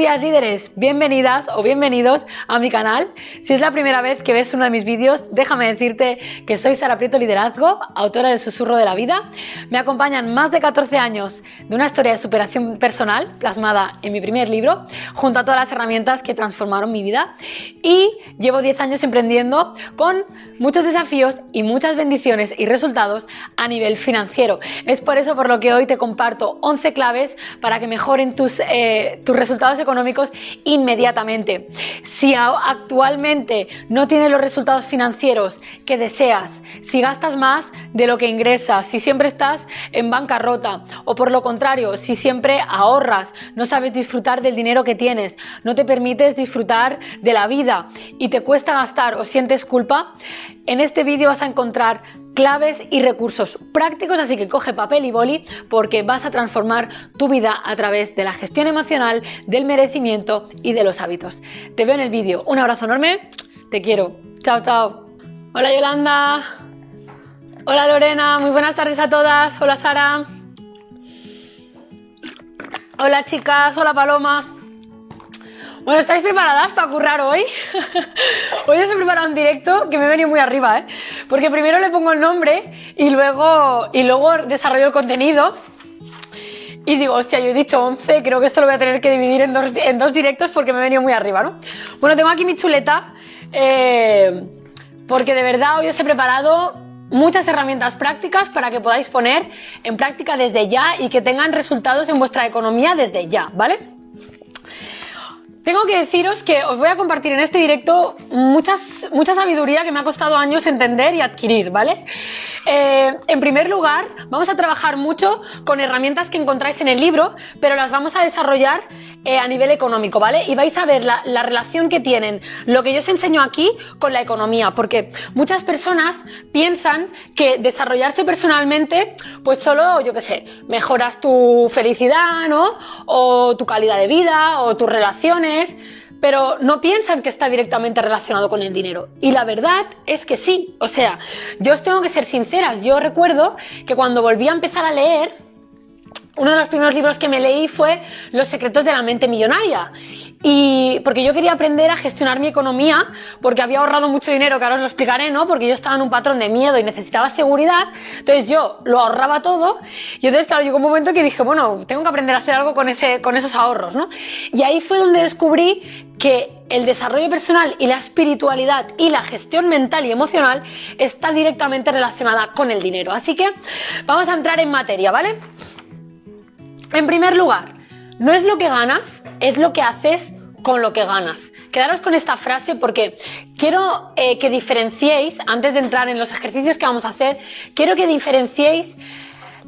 días líderes, bienvenidas o bienvenidos a mi canal. Si es la primera vez que ves uno de mis vídeos, déjame decirte que soy Sara Prieto Liderazgo, autora del Susurro de la Vida. Me acompañan más de 14 años de una historia de superación personal plasmada en mi primer libro, junto a todas las herramientas que transformaron mi vida. Y llevo 10 años emprendiendo con muchos desafíos y muchas bendiciones y resultados a nivel financiero. Es por eso por lo que hoy te comparto 11 claves para que mejoren tus, eh, tus resultados resultados inmediatamente. Si actualmente no tienes los resultados financieros que deseas, si gastas más de lo que ingresas, si siempre estás en bancarrota o por lo contrario, si siempre ahorras, no sabes disfrutar del dinero que tienes, no te permites disfrutar de la vida y te cuesta gastar o sientes culpa, en este vídeo vas a encontrar claves y recursos prácticos, así que coge papel y boli porque vas a transformar tu vida a través de la gestión emocional, del merecimiento y de los hábitos. Te veo en el vídeo. Un abrazo enorme, te quiero. Chao, chao. Hola Yolanda. Hola Lorena, muy buenas tardes a todas. Hola Sara. Hola chicas, hola Paloma. Bueno, ¿estáis preparadas para currar hoy? hoy os he preparado un directo que me he venido muy arriba, ¿eh? Porque primero le pongo el nombre y luego, y luego desarrollo el contenido. Y digo, hostia, yo he dicho 11, creo que esto lo voy a tener que dividir en dos, en dos directos porque me he venido muy arriba, ¿no? Bueno, tengo aquí mi chuleta, eh, porque de verdad hoy os he preparado muchas herramientas prácticas para que podáis poner en práctica desde ya y que tengan resultados en vuestra economía desde ya, ¿vale? Tengo que deciros que os voy a compartir en este directo mucha sabiduría que me ha costado años entender y adquirir, ¿vale? Eh, en primer lugar, vamos a trabajar mucho con herramientas que encontráis en el libro, pero las vamos a desarrollar eh, a nivel económico, ¿vale? Y vais a ver la, la, relación que tienen lo que yo os enseño aquí con la economía, porque muchas personas piensan que desarrollarse personalmente, pues solo, yo qué sé, mejoras tu felicidad, ¿no? O tu calidad de vida, o tus relaciones, pero no piensan que está directamente relacionado con el dinero. Y la verdad es que sí. O sea, yo os tengo que ser sinceras. Yo recuerdo que cuando volví a empezar a leer, uno de los primeros libros que me leí fue Los secretos de la mente millonaria. Y porque yo quería aprender a gestionar mi economía, porque había ahorrado mucho dinero, que ahora os lo explicaré, ¿no? Porque yo estaba en un patrón de miedo y necesitaba seguridad, entonces yo lo ahorraba todo, y entonces, claro, llegó un momento que dije, bueno, tengo que aprender a hacer algo con, ese, con esos ahorros, ¿no? Y ahí fue donde descubrí que el desarrollo personal y la espiritualidad y la gestión mental y emocional está directamente relacionada con el dinero. Así que vamos a entrar en materia, ¿vale? En primer lugar, no es lo que ganas, es lo que haces con lo que ganas. Quedaros con esta frase porque quiero eh, que diferenciéis, antes de entrar en los ejercicios que vamos a hacer, quiero que diferenciéis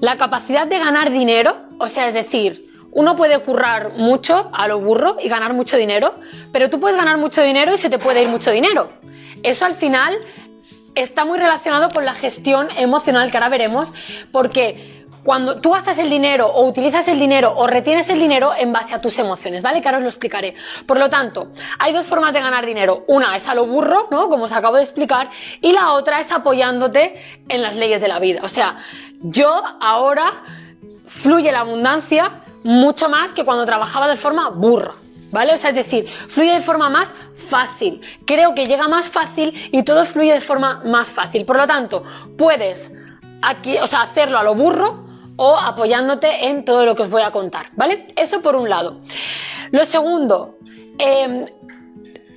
la capacidad de ganar dinero, o sea, es decir, uno puede currar mucho a lo burro y ganar mucho dinero, pero tú puedes ganar mucho dinero y se te puede ir mucho dinero. Eso al final está muy relacionado con la gestión emocional que ahora veremos, porque cuando tú gastas el dinero o utilizas el dinero o retienes el dinero en base a tus emociones, ¿vale? Que ahora os lo explicaré. Por lo tanto, hay dos formas de ganar dinero. Una es a lo burro, ¿no? Como os acabo de explicar. Y la otra es apoyándote en las leyes de la vida. O sea, yo ahora fluye la abundancia mucho más que cuando trabajaba de forma burra. ¿Vale? O sea, es decir, fluye de forma más fácil. Creo que llega más fácil y todo fluye de forma más fácil. Por lo tanto, puedes aquí, o sea, hacerlo a lo burro o apoyándote en todo lo que os voy a contar, ¿vale? Eso por un lado. Lo segundo, eh,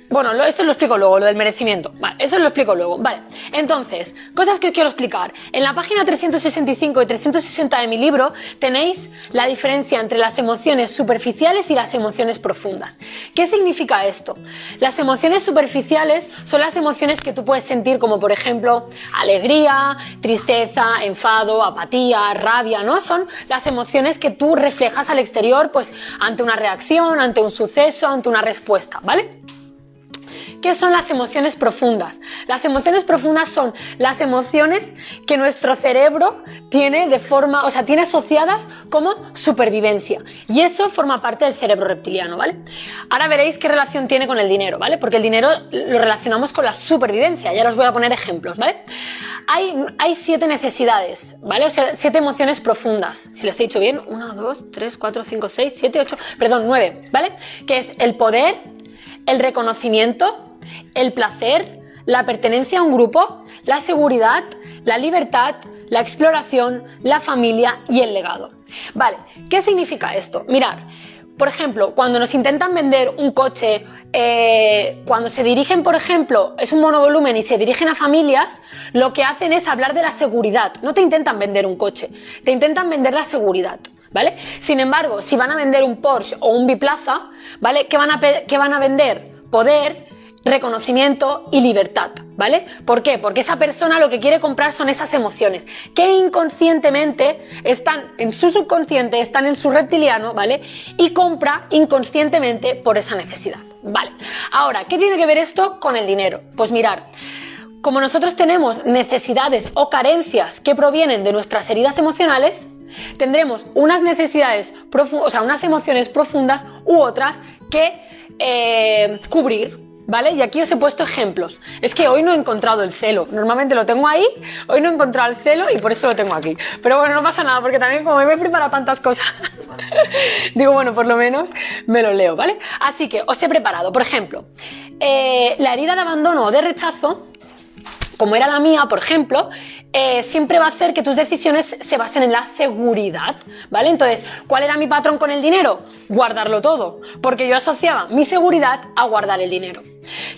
bueno, eso lo explico luego, lo del merecimiento. Vale, eso lo explico luego. Vale. Entonces, cosas que os quiero explicar. En la página 365 y 360 de mi libro tenéis la diferencia entre las emociones superficiales y las emociones profundas. ¿Qué significa esto? Las emociones superficiales son las emociones que tú puedes sentir como por ejemplo alegría, tristeza, enfado, apatía, rabia, ¿no? Son las emociones que tú reflejas al exterior pues ante una reacción, ante un suceso, ante una respuesta, ¿vale? ¿Qué son las emociones profundas? Las emociones profundas son las emociones que nuestro cerebro tiene de forma, o sea, tiene asociadas como supervivencia. Y eso forma parte del cerebro reptiliano, ¿vale? Ahora veréis qué relación tiene con el dinero, ¿vale? Porque el dinero lo relacionamos con la supervivencia. Ya os voy a poner ejemplos, ¿vale? Hay, hay siete necesidades, ¿vale? O sea, siete emociones profundas. Si les he dicho bien, una, dos, tres, cuatro, cinco, seis, siete, ocho, perdón, nueve, ¿vale? Que es el poder, el reconocimiento, el placer, la pertenencia a un grupo, la seguridad, la libertad, la exploración, la familia y el legado. Vale, ¿qué significa esto? Mirar, por ejemplo, cuando nos intentan vender un coche, eh, cuando se dirigen, por ejemplo, es un monovolumen y se dirigen a familias, lo que hacen es hablar de la seguridad. No te intentan vender un coche, te intentan vender la seguridad. ¿Vale? Sin embargo, si van a vender un Porsche o un biplaza, ¿vale? ¿Qué van a, van a vender? Poder, reconocimiento y libertad, ¿vale? ¿Por qué? Porque esa persona lo que quiere comprar son esas emociones que inconscientemente están en su subconsciente, están en su reptiliano, ¿vale? Y compra inconscientemente por esa necesidad, ¿vale? Ahora, ¿qué tiene que ver esto con el dinero? Pues mirar, como nosotros tenemos necesidades o carencias que provienen de nuestras heridas emocionales, tendremos unas necesidades, o sea, unas emociones profundas u otras que eh, cubrir, ¿Vale? Y aquí os he puesto ejemplos. Es que hoy no he encontrado el celo. Normalmente lo tengo ahí, hoy no he encontrado el celo y por eso lo tengo aquí. Pero bueno, no pasa nada, porque también como me he preparado tantas cosas, digo, bueno, por lo menos me lo leo, ¿vale? Así que os he preparado, por ejemplo, eh, la herida de abandono o de rechazo como era la mía, por ejemplo, eh, siempre va a hacer que tus decisiones se basen en la seguridad, ¿vale? Entonces, ¿cuál era mi patrón con el dinero? Guardarlo todo, porque yo asociaba mi seguridad a guardar el dinero.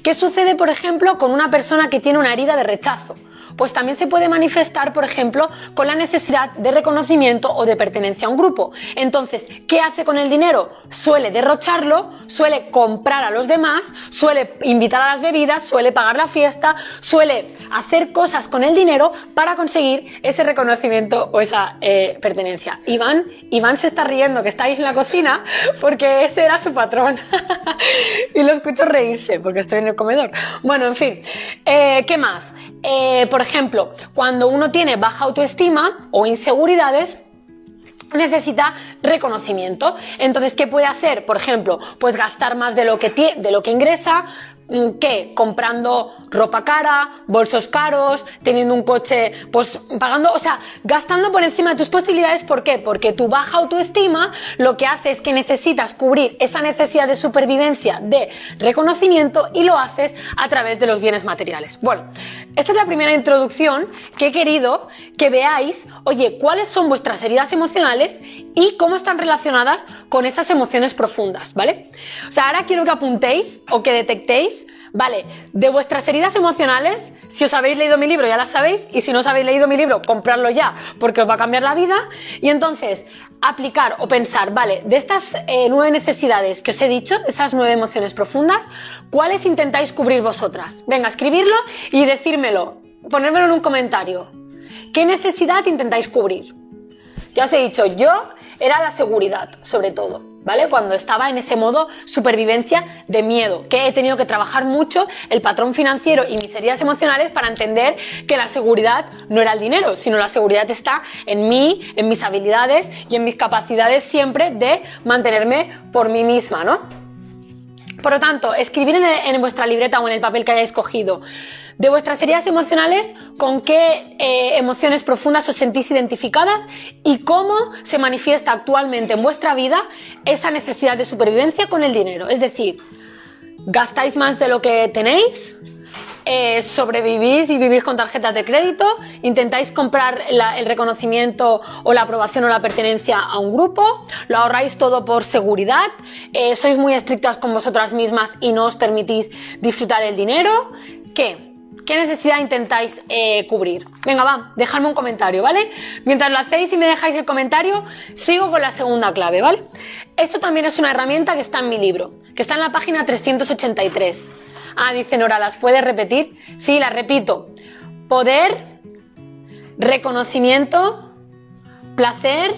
¿Qué sucede, por ejemplo, con una persona que tiene una herida de rechazo? Pues también se puede manifestar, por ejemplo, con la necesidad de reconocimiento o de pertenencia a un grupo. Entonces, ¿qué hace con el dinero? Suele derrocharlo, suele comprar a los demás, suele invitar a las bebidas, suele pagar la fiesta, suele hacer cosas con el dinero para conseguir ese reconocimiento o esa eh, pertenencia. Iván, Iván se está riendo que estáis en la cocina porque ese era su patrón. y lo escucho reírse porque estoy en el comedor. Bueno, en fin. Eh, ¿Qué más? Eh, por ejemplo, cuando uno tiene baja autoestima o inseguridades, necesita reconocimiento. Entonces, ¿qué puede hacer? Por ejemplo, pues gastar más de lo que, de lo que ingresa, ¿Qué? Comprando ropa cara, bolsos caros, teniendo un coche, pues pagando, o sea, gastando por encima de tus posibilidades. ¿Por qué? Porque tu baja autoestima lo que hace es que necesitas cubrir esa necesidad de supervivencia, de reconocimiento y lo haces a través de los bienes materiales. Bueno, esta es la primera introducción que he querido que veáis, oye, cuáles son vuestras heridas emocionales y cómo están relacionadas con esas emociones profundas, ¿vale? O sea, ahora quiero que apuntéis o que detectéis Vale, de vuestras heridas emocionales, si os habéis leído mi libro ya las sabéis, y si no os habéis leído mi libro, comprarlo ya, porque os va a cambiar la vida. Y entonces, aplicar o pensar, vale, de estas eh, nueve necesidades que os he dicho, esas nueve emociones profundas, ¿cuáles intentáis cubrir vosotras? Venga, escribirlo y decírmelo, ponérmelo en un comentario. ¿Qué necesidad intentáis cubrir? Ya os he dicho, yo era la seguridad, sobre todo. ¿Vale? Cuando estaba en ese modo supervivencia de miedo, que he tenido que trabajar mucho el patrón financiero y mis heridas emocionales para entender que la seguridad no era el dinero, sino la seguridad está en mí, en mis habilidades y en mis capacidades siempre de mantenerme por mí misma, ¿no? Por lo tanto, escribir en, vuestra libreta o en el papel que hayáis cogido de vuestras heridas emocionales, con qué eh, emociones profundas os sentís identificadas y cómo se manifiesta actualmente en vuestra vida esa necesidad de supervivencia con el dinero. Es decir, ¿gastáis más de lo que tenéis? Eh, sobrevivís y vivís con tarjetas de crédito, intentáis comprar el reconocimiento o la aprobación o la pertenencia a un grupo, lo ahorráis todo por seguridad, eh, sois muy estrictas con vosotras mismas y no os permitís disfrutar el dinero. ¿Qué? ¿Qué necesidad intentáis eh, cubrir? Venga, va, dejadme un comentario, ¿vale? Mientras lo hacéis y me dejáis el comentario, sigo con la segunda clave, ¿vale? Esto también es una herramienta que está en mi libro, que está en la página 383. Ah, dice Nora, ¿las puedes repetir? Sí, las repito. Poder, reconocimiento, placer,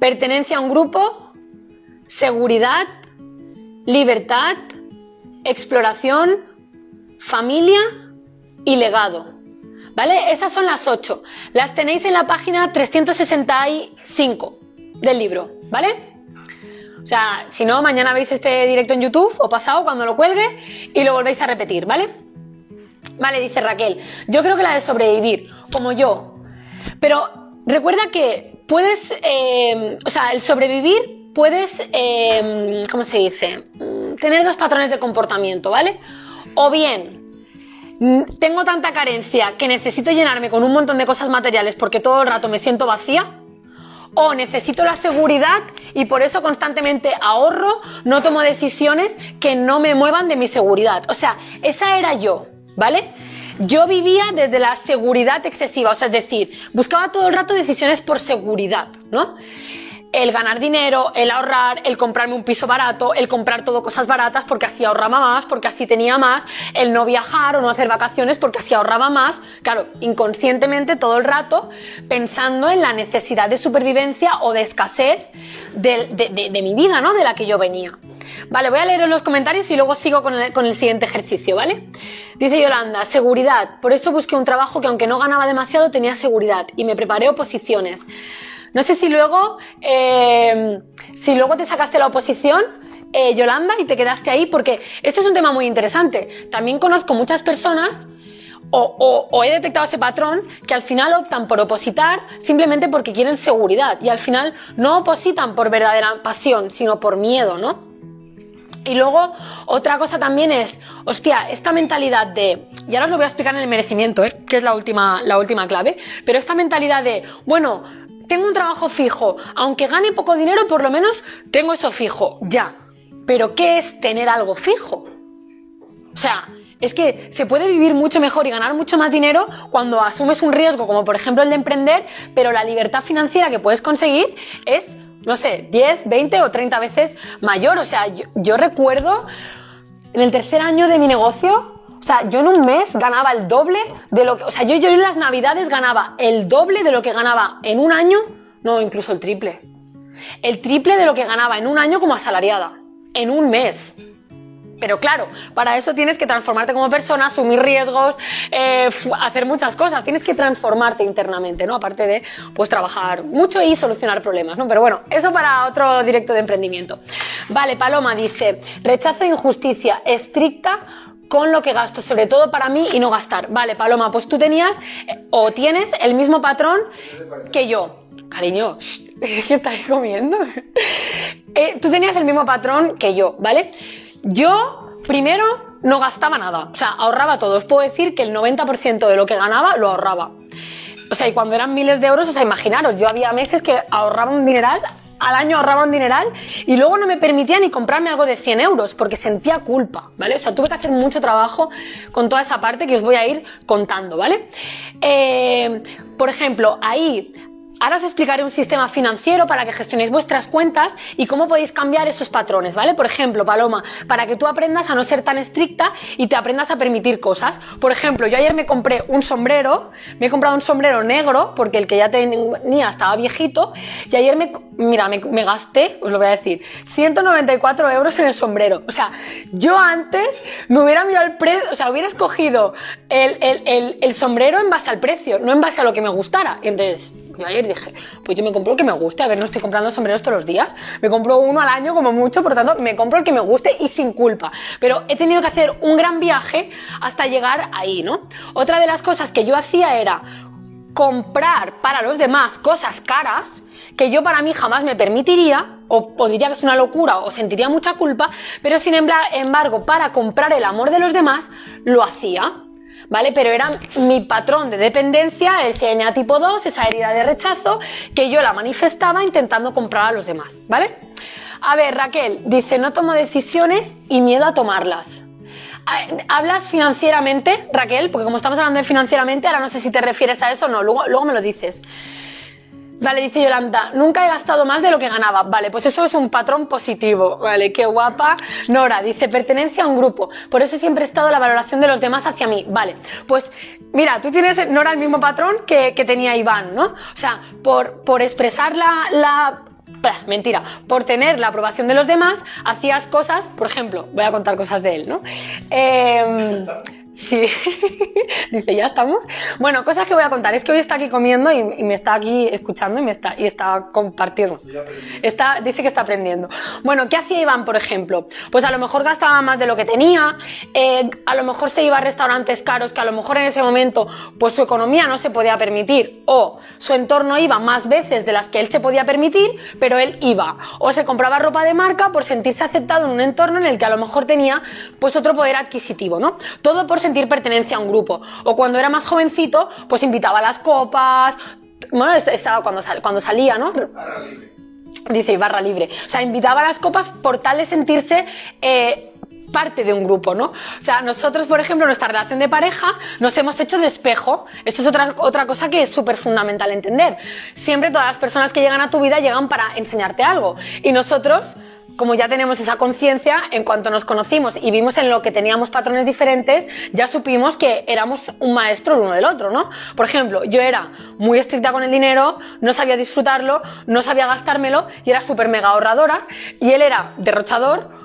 pertenencia a un grupo, seguridad, libertad, exploración, familia y legado. ¿Vale? Esas son las ocho. Las tenéis en la página 365 del libro, ¿vale? O sea, si no, mañana veis este directo en YouTube o pasado cuando lo cuelgue y lo volvéis a repetir, ¿vale? Vale, dice Raquel, yo creo que la de sobrevivir, como yo. Pero recuerda que puedes, eh, o sea, el sobrevivir puedes, eh, ¿cómo se dice? Mm, tener dos patrones de comportamiento, ¿vale? O bien tengo tanta carencia que necesito llenarme con un montón de cosas materiales porque todo el rato me siento vacía. O necesito la seguridad y por eso constantemente ahorro, no tomo decisiones que no me muevan de mi seguridad. O sea, esa era yo, ¿vale? Yo vivía desde la seguridad excesiva, o sea, es decir, buscaba todo el rato decisiones por seguridad, ¿no? El ganar dinero, el ahorrar, el comprarme un piso barato, el comprar todo cosas baratas porque así ahorraba más, porque así tenía más, el no viajar o no hacer vacaciones porque así ahorraba más, claro, inconscientemente todo el rato pensando en la necesidad de supervivencia o de escasez de, mi vida, ¿no? De la que yo venía. Vale, voy a leer los comentarios y luego sigo con el, con el siguiente ejercicio, ¿vale? Dice Yolanda, seguridad. Por eso busqué un trabajo que aunque no ganaba demasiado tenía seguridad y me preparé oposiciones. No sé si luego, eh, si luego te sacaste la oposición, eh, Yolanda, y te quedaste ahí, porque este es un tema muy interesante. También conozco muchas personas o, o, he detectado ese patrón que al final optan por opositar simplemente porque quieren seguridad y al final no opositan por verdadera pasión, sino por miedo, ¿no? Y luego, otra cosa también es, hostia, esta mentalidad de, y ahora os lo voy a explicar en el merecimiento, ¿eh? que es la última, la última clave, pero esta mentalidad de, bueno, tengo un trabajo fijo, aunque gane poco dinero, por lo menos tengo eso fijo, ya. Pero ¿qué es tener algo fijo? O sea, es que se puede vivir mucho mejor y ganar mucho más dinero cuando asumes un riesgo, como por ejemplo el de emprender, pero la libertad financiera que puedes conseguir es, no sé, 10, 20 o 30 veces mayor. O sea, yo, yo recuerdo en el tercer año de mi negocio, o sea, yo en un mes ganaba el doble de lo que... O sea, yo, en las navidades ganaba el doble de lo que ganaba en un año, no, incluso el triple. El triple de lo que ganaba en un año como asalariada. En un mes. Pero claro, para eso tienes que transformarte como persona, asumir riesgos, eh, hacer muchas cosas. Tienes que transformarte internamente, ¿no? Aparte de, pues, trabajar mucho y solucionar problemas, ¿no? Pero bueno, eso para otro directo de emprendimiento. Vale, Paloma dice, rechazo injusticia estricta con lo que gasto, sobre todo para mí y no gastar. Vale, Paloma, pues tú tenías eh, o tienes el mismo patrón que yo. Cariño, ¿qué estás comiendo? Eh, tú tenías el mismo patrón que yo, ¿vale? Yo, primero, no gastaba nada. O sea, ahorraba todo. Os puedo decir que el 90% de lo que ganaba lo ahorraba. O sea, y cuando eran miles de euros, o sea, imaginaros, yo había meses que ahorraba un dineral al año ahorraba un dineral y luego no me permitía ni comprarme algo de 100 euros porque sentía culpa, ¿vale? O sea, tuve que hacer mucho trabajo con toda esa parte que os voy a ir contando, ¿vale? Eh, por ejemplo, ahí Ahora os explicaré un sistema financiero para que gestionéis vuestras cuentas y cómo podéis cambiar esos patrones, ¿vale? Por ejemplo, Paloma, para que tú aprendas a no ser tan estricta y te aprendas a permitir cosas. Por ejemplo, yo ayer me compré un sombrero, me he comprado un sombrero negro porque el que ya tenía estaba viejito y ayer me, mira, me, gasté, os lo voy a decir, 194 euros en el sombrero. O sea, yo antes me hubiera mirado el precio, o sea, hubiera escogido el, el, el sombrero en base al precio, no en base a lo que me gustara. Y entonces, yo ayer dije, pues yo me compro el que me guste. A ver, no estoy comprando sombreros todos los días. Me compro uno al año como mucho, por tanto, me compro el que me guste y sin culpa. Pero he tenido que hacer un gran viaje hasta llegar ahí, ¿no? Otra de las cosas que yo hacía era comprar para los demás cosas caras que yo para mí jamás me permitiría, o, podría que es una locura, o sentiría mucha culpa, pero sin embargo, para comprar el amor de los demás, lo hacía. ¿Vale? Pero era mi patrón de dependencia, el CNA tipo 2, esa herida de rechazo, que yo la manifestaba intentando comprar a los demás, ¿vale? A ver, Raquel, dice, no tomo decisiones y miedo a tomarlas. Ah, ¿Hablas financieramente, Raquel? Porque como estamos hablando de financieramente, ahora no sé si te refieres a eso o no, luego, luego me lo dices. Vale, dice Yolanda, nunca he gastado más de lo que ganaba. Vale, pues eso es un patrón positivo. Vale, qué guapa. Nora dice, pertenencia a un grupo. Por eso siempre he estado la valoración de los demás hacia mí. Vale, pues mira, tú tienes, Nora, el mismo patrón que, tenía Iván, ¿no? O sea, por, por expresar la, mentira, por tener la aprobación de los demás, hacías cosas, por ejemplo, voy a contar cosas de él, ¿no? Eh, Sí, dice, ya estamos. Bueno, cosas que voy a contar. Es que hoy está aquí comiendo y, me está aquí escuchando y me está, y está compartiendo. Está, dice que está aprendiendo. Bueno, ¿qué hacía Iván, por ejemplo? Pues a lo mejor gastaba más de lo que tenía, eh, a lo mejor se iba a restaurantes caros que a lo mejor en ese momento pues su economía no se podía permitir o su entorno iba más veces de las que él se podía permitir, pero él iba. O se compraba ropa de marca por sentirse aceptado en un entorno en el que a lo mejor tenía pues otro poder adquisitivo, ¿no? Todo por sentir pertenencia a un grupo. O cuando era más jovencito, pues invitaba a las copas, bueno, estaba cuando, cuando salía, ¿no? Barra libre. Dice, barra libre. O sea, invitaba a las copas por tal de sentirse... Eh, parte de un grupo, ¿no? O sea, nosotros, por ejemplo, nuestra relación de pareja nos hemos hecho de espejo. Esto es otra, otra cosa que es súper fundamental entender. Siempre todas las personas que llegan a tu vida llegan para enseñarte algo. Y nosotros como ya tenemos esa conciencia, en cuanto nos conocimos y vimos en lo que teníamos patrones diferentes, ya supimos que éramos un maestro el uno del otro, ¿no? Por ejemplo, yo era muy estricta con el dinero, no sabía disfrutarlo, no sabía gastármelo y era súper mega ahorradora, y él era derrochador,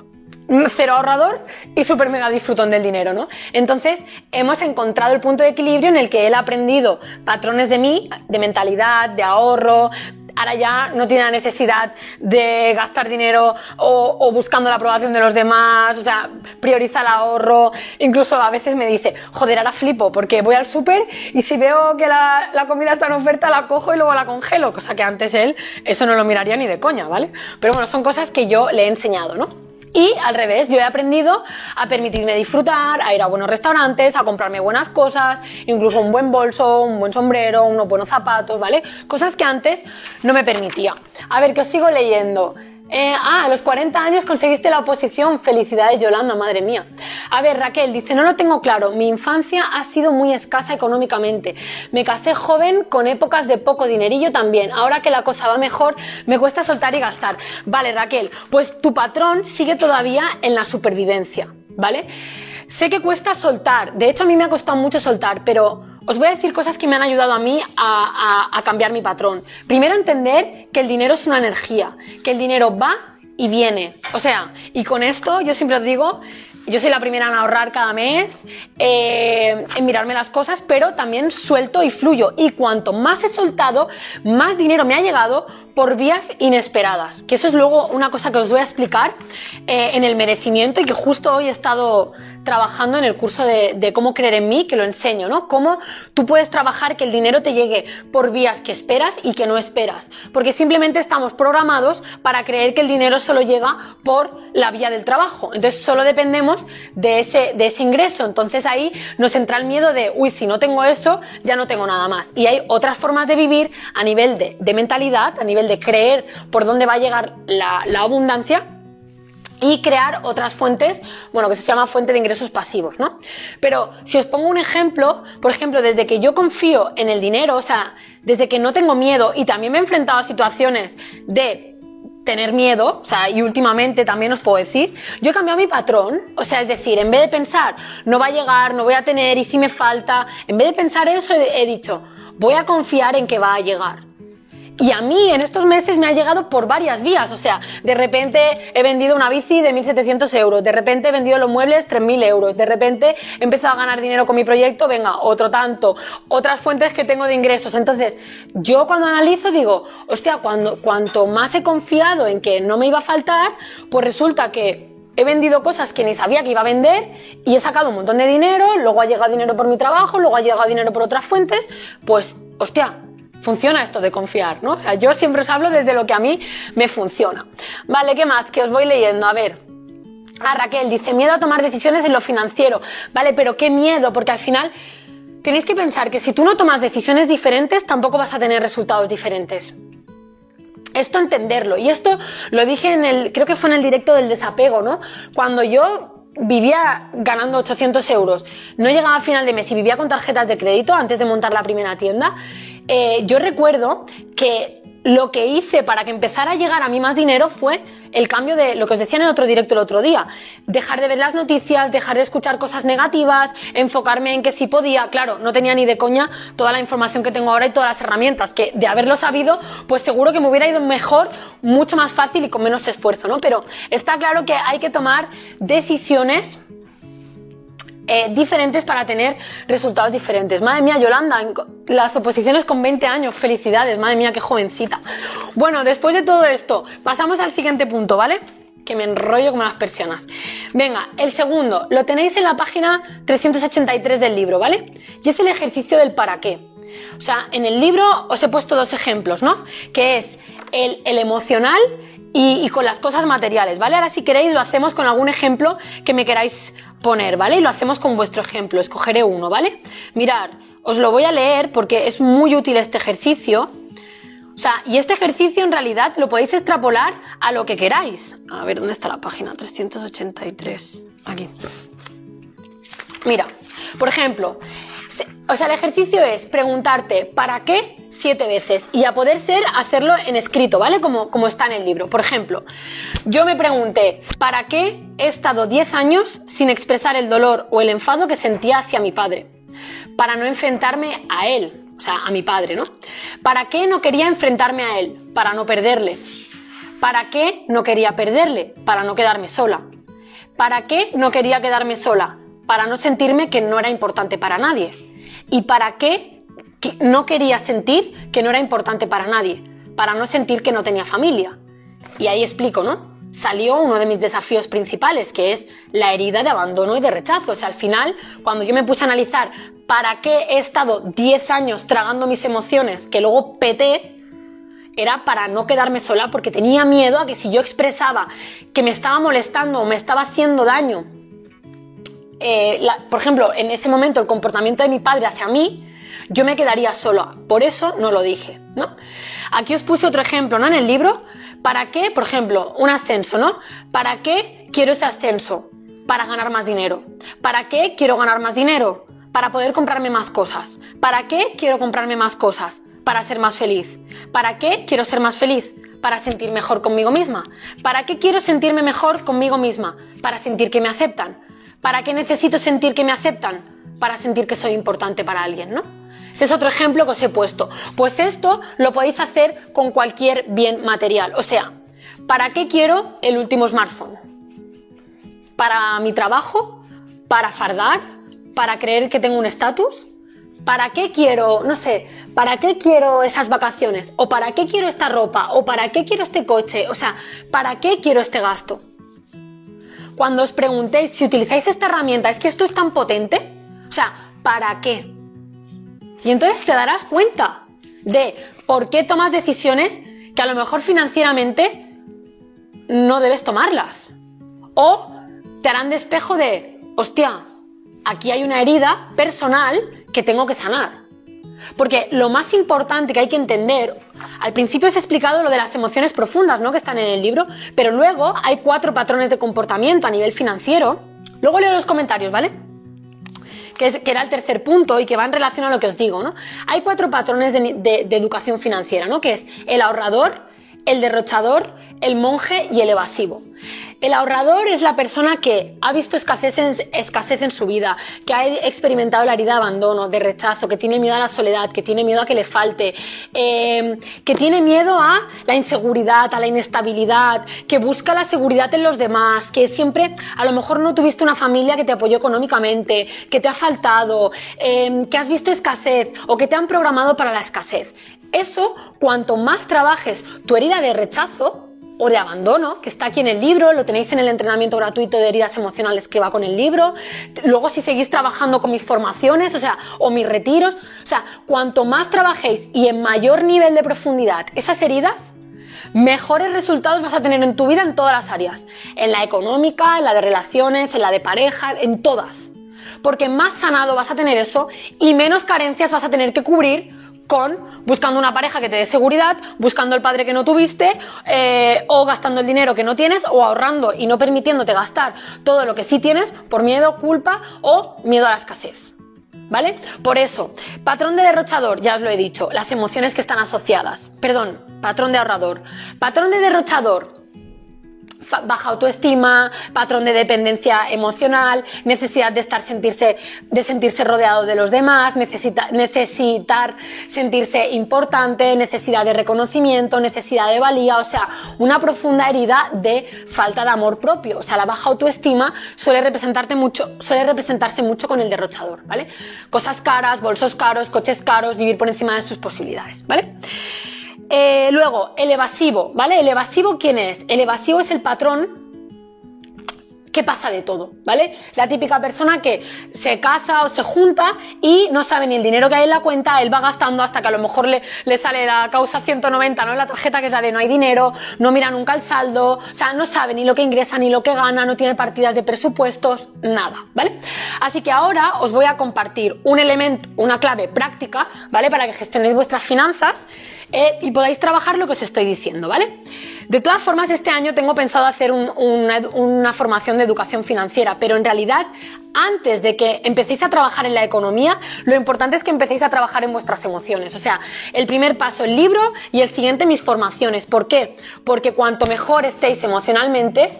cero ahorrador y súper mega disfrutón del dinero, ¿no? Entonces, hemos encontrado el punto de equilibrio en el que él ha aprendido patrones de mí, de mentalidad, de ahorro, ahora ya no tiene la necesidad de gastar dinero o, buscando la aprobación de los demás, o sea, prioriza el ahorro, incluso a veces me dice, joder, ahora flipo porque voy al súper y si veo que la, la, comida está en oferta la cojo y luego la congelo, cosa que antes él eso no lo miraría ni de coña, ¿vale? Pero bueno, son cosas que yo le he enseñado, ¿no? Y al revés, yo he aprendido a permitirme disfrutar, a ir a buenos restaurantes, a comprarme buenas cosas, incluso un buen bolso, un buen sombrero, unos buenos zapatos, ¿vale? Cosas que antes no me permitía. A ver, que os sigo leyendo. Eh, ah, a los 40 años conseguiste la oposición. Felicidades, Yolanda, madre mía. A ver, Raquel dice, no lo tengo claro. Mi infancia ha sido muy escasa económicamente. Me casé joven con épocas de poco dinerillo también. Ahora que la cosa va mejor, me cuesta soltar y gastar. Vale, Raquel, pues tu patrón sigue todavía en la supervivencia, ¿vale? Sé que cuesta soltar. De hecho, a mí me ha costado mucho soltar, pero os voy a decir cosas que me han ayudado a mí a, cambiar mi patrón. Primero, entender que el dinero es una energía, que el dinero va y viene. O sea, y con esto yo siempre os digo, yo soy la primera en ahorrar cada mes, eh, en mirarme las cosas, pero también suelto y fluyo. Y cuanto más he soltado, más dinero me ha llegado por vías inesperadas. Que eso es luego una cosa que os voy a explicar eh, en el merecimiento y que justo hoy he estado trabajando en el curso de, cómo creer en mí, que lo enseño, ¿no? Cómo tú puedes trabajar que el dinero te llegue por vías que esperas y que no esperas. Porque simplemente estamos programados para creer que el dinero solo llega por la vía del trabajo. Entonces solo dependemos de ese, de ingreso. Entonces ahí nos entra el miedo de, uy, si no tengo eso, ya no tengo nada más. Y hay otras formas de vivir a nivel de, de mentalidad, a nivel de creer por dónde va a llegar la, la abundancia y crear otras fuentes, bueno, que se llama fuente de ingresos pasivos, ¿no? Pero si os pongo un ejemplo, por ejemplo, desde que yo confío en el dinero, o sea, desde que no tengo miedo y también me he enfrentado a situaciones de tener miedo, o sea, y últimamente también os puedo decir, yo he cambiado mi patrón, o sea, es decir, en vez de pensar, no va a llegar, no voy a tener y si me falta, en vez de pensar eso, he dicho, voy a confiar en que va a llegar. Y a mí en estos meses me ha llegado por varias vías. O sea, de repente he vendido una bici de 1.700 euros, de repente he vendido los muebles 3.000 euros, de repente he empezado a ganar dinero con mi proyecto, venga, otro tanto, otras fuentes que tengo de ingresos. Entonces, yo cuando analizo digo, hostia, cuando, cuanto más he confiado en que no me iba a faltar, pues resulta que he vendido cosas que ni sabía que iba a vender y he sacado un montón de dinero, luego ha llegado dinero por mi trabajo, luego ha llegado dinero por otras fuentes, pues, hostia, funciona esto de confiar, ¿no? O sea, yo siempre os hablo desde lo que a mí me funciona. Vale, ¿qué más? Que os voy leyendo. A ver. A Raquel dice, miedo a tomar decisiones en lo financiero. Vale, pero qué miedo, porque al final tenéis que pensar que si tú no tomas decisiones diferentes, tampoco vas a tener resultados diferentes. Esto entenderlo. Y esto lo dije en el, creo que fue en el directo del desapego, ¿no? Cuando yo vivía ganando 800 euros, no llegaba al final de mes y vivía con tarjetas de crédito antes de montar la primera tienda, eh, yo recuerdo que lo que hice para que empezara a llegar a mí más dinero fue el cambio de lo que os decía en el otro directo el otro día. Dejar de ver las noticias, dejar de escuchar cosas negativas, enfocarme en que si podía. Claro, no tenía ni de coña toda la información que tengo ahora y todas las herramientas, que de haberlo sabido, pues seguro que me hubiera ido mejor, mucho más fácil y con menos esfuerzo, ¿no? Pero está claro que hay que tomar decisiones eh, diferentes para tener resultados diferentes. Madre mía, Yolanda, las oposiciones con 20 años, felicidades, madre mía, qué jovencita. Bueno, después de todo esto, pasamos al siguiente punto, ¿vale? Que me enrollo como las persianas. Venga, el segundo, lo tenéis en la página 383 del libro, ¿vale? Y es el ejercicio del para qué. O sea, en el libro os he puesto dos ejemplos, ¿no? Que es el, el emocional y, con las cosas materiales, ¿vale? Ahora si queréis lo hacemos con algún ejemplo que me queráis poner, ¿vale? Y lo hacemos con vuestro ejemplo, escogeré uno, ¿vale? Mirad, os lo voy a leer porque es muy útil este ejercicio. O sea, y este ejercicio en realidad lo podéis extrapolar a lo que queráis. A ver, ¿dónde está la página? 383. Aquí. Mira, por ejemplo, o sea, el ejercicio es preguntarte ¿para qué? siete veces y a poder ser hacerlo en escrito, ¿vale? Como, como está en el libro. Por ejemplo, yo me pregunté ¿para qué he estado 10 años sin expresar el dolor o el enfado que sentía hacia mi padre? Para no enfrentarme a él, o sea, a mi padre, ¿no? ¿Para qué no quería enfrentarme a él? Para no perderle. ¿Para qué no quería perderle? Para no quedarme sola. ¿Para qué no quería quedarme sola? Para no sentirme que no era importante para nadie ¿Y para qué no quería sentir que no era importante para nadie? Para no sentir que no tenía familia. Y ahí explico, ¿no? Salió uno de mis desafíos principales, que es la herida de abandono y de rechazo. O sea, al final, cuando yo me puse a analizar para qué he estado 10 años tragando mis emociones, que luego peté, era para no quedarme sola porque tenía miedo a que si yo expresaba que me estaba molestando o me estaba haciendo daño eh, por ejemplo, en ese momento el comportamiento de mi padre hacia mí, yo me quedaría sola. Por eso no lo dije, ¿no? Aquí os puse otro ejemplo, ¿no? En el libro, ¿para qué? Por ejemplo, un ascenso, ¿no? ¿Para qué quiero ese ascenso? Para ganar más dinero. ¿Para qué quiero ganar más dinero? Para poder comprarme más cosas. ¿Para qué quiero comprarme más cosas? Para ser más feliz. ¿Para qué quiero ser más feliz? Para sentir mejor conmigo misma. ¿Para qué quiero sentirme mejor conmigo misma? Para sentir que me aceptan ¿Para qué necesito sentir que me aceptan? Para sentir que soy importante para alguien, ¿no? Ese es otro ejemplo que os he puesto. Pues esto lo podéis hacer con cualquier bien material. O sea, ¿para qué quiero el último smartphone? ¿Para mi trabajo? ¿Para fardar? ¿Para creer que tengo un estatus? ¿Para qué quiero, no sé, para qué quiero esas vacaciones? ¿O para qué quiero esta ropa? ¿O para qué quiero este coche? O sea, ¿para qué quiero este gasto? Cuando os preguntéis si utilizáis esta herramienta, es que esto es tan potente, o sea, ¿para qué? Y entonces te darás cuenta de por qué tomas decisiones que a lo mejor financieramente no debes tomarlas. O te harán despejo de, hostia, aquí hay una herida personal que tengo que sanar. Porque lo más importante que hay que entender, al principio os he explicado lo de las emociones profundas, ¿no? Que están en el libro, pero luego hay cuatro patrones de comportamiento a nivel financiero. Luego leo los comentarios, ¿vale? Que, era el tercer punto y que va en relación a lo que os digo, ¿no? Hay cuatro patrones de, de educación financiera, ¿no? Que es el ahorrador, el derrochador, el monje y el evasivo. El ahorrador es la persona que ha visto escasez en, su vida, que ha experimentado la herida de abandono, de rechazo, que tiene miedo a la soledad, que tiene miedo a que le falte, eh, que tiene miedo a la inseguridad, a la inestabilidad, que busca la seguridad en los demás, que siempre a lo mejor no tuviste una familia que te apoyó económicamente, que te ha faltado, eh, que has visto escasez o que te han programado para la escasez. Eso, cuanto más trabajes tu herida de rechazo, o de abandono, que está aquí en el libro, lo tenéis en el entrenamiento gratuito de heridas emocionales que va con el libro. Luego si seguís trabajando con mis formaciones, o sea, o mis retiros, o sea, cuanto más trabajéis y en mayor nivel de profundidad esas heridas, mejores resultados vas a tener en tu vida en todas las áreas, en la económica, en la de relaciones, en la de pareja, en todas. Porque más sanado vas a tener eso y menos carencias vas a tener que cubrir con buscando una pareja que te dé seguridad, buscando el padre que no tuviste, eh, o gastando el dinero que no tienes, o ahorrando y no permitiéndote gastar todo lo que sí tienes por miedo, culpa o miedo a la escasez. ¿vale? Por eso, patrón de derrochador, ya os lo he dicho, las emociones que están asociadas. Perdón, patrón de ahorrador. Patrón de derrochador, baja autoestima, patrón de dependencia emocional, necesidad de estar sentirse, de sentirse rodeado de los demás, necesita, necesitar sentirse importante, necesidad de reconocimiento, necesidad de valía, o sea, una profunda herida de falta de amor propio. O sea, la baja autoestima suele representarte mucho, suele representarse mucho con el derrochador, ¿vale? Cosas caras, bolsos caros, coches caros, vivir por encima de sus posibilidades, ¿vale? Eh, luego, el evasivo, ¿vale? ¿El evasivo quién es? El evasivo es el patrón que pasa de todo, ¿vale? La típica persona que se casa o se junta y no sabe ni el dinero que hay en la cuenta, él va gastando hasta que a lo mejor le, le sale la causa 190, ¿no? La tarjeta que es la de no hay dinero, no mira nunca el saldo, o sea, no sabe ni lo que ingresa ni lo que gana, no tiene partidas de presupuestos, nada, ¿vale? Así que ahora os voy a compartir un elemento, una clave práctica, ¿vale? Para que gestionéis vuestras finanzas eh, y podáis trabajar lo que os estoy diciendo, ¿vale? De todas formas, este año tengo pensado hacer una, formación de educación financiera, pero en realidad, antes de que empecéis a trabajar en la economía, lo importante es que empecéis a trabajar en vuestras emociones. O sea, el primer paso el libro y el siguiente mis formaciones. ¿Por qué? Porque cuanto mejor estéis emocionalmente,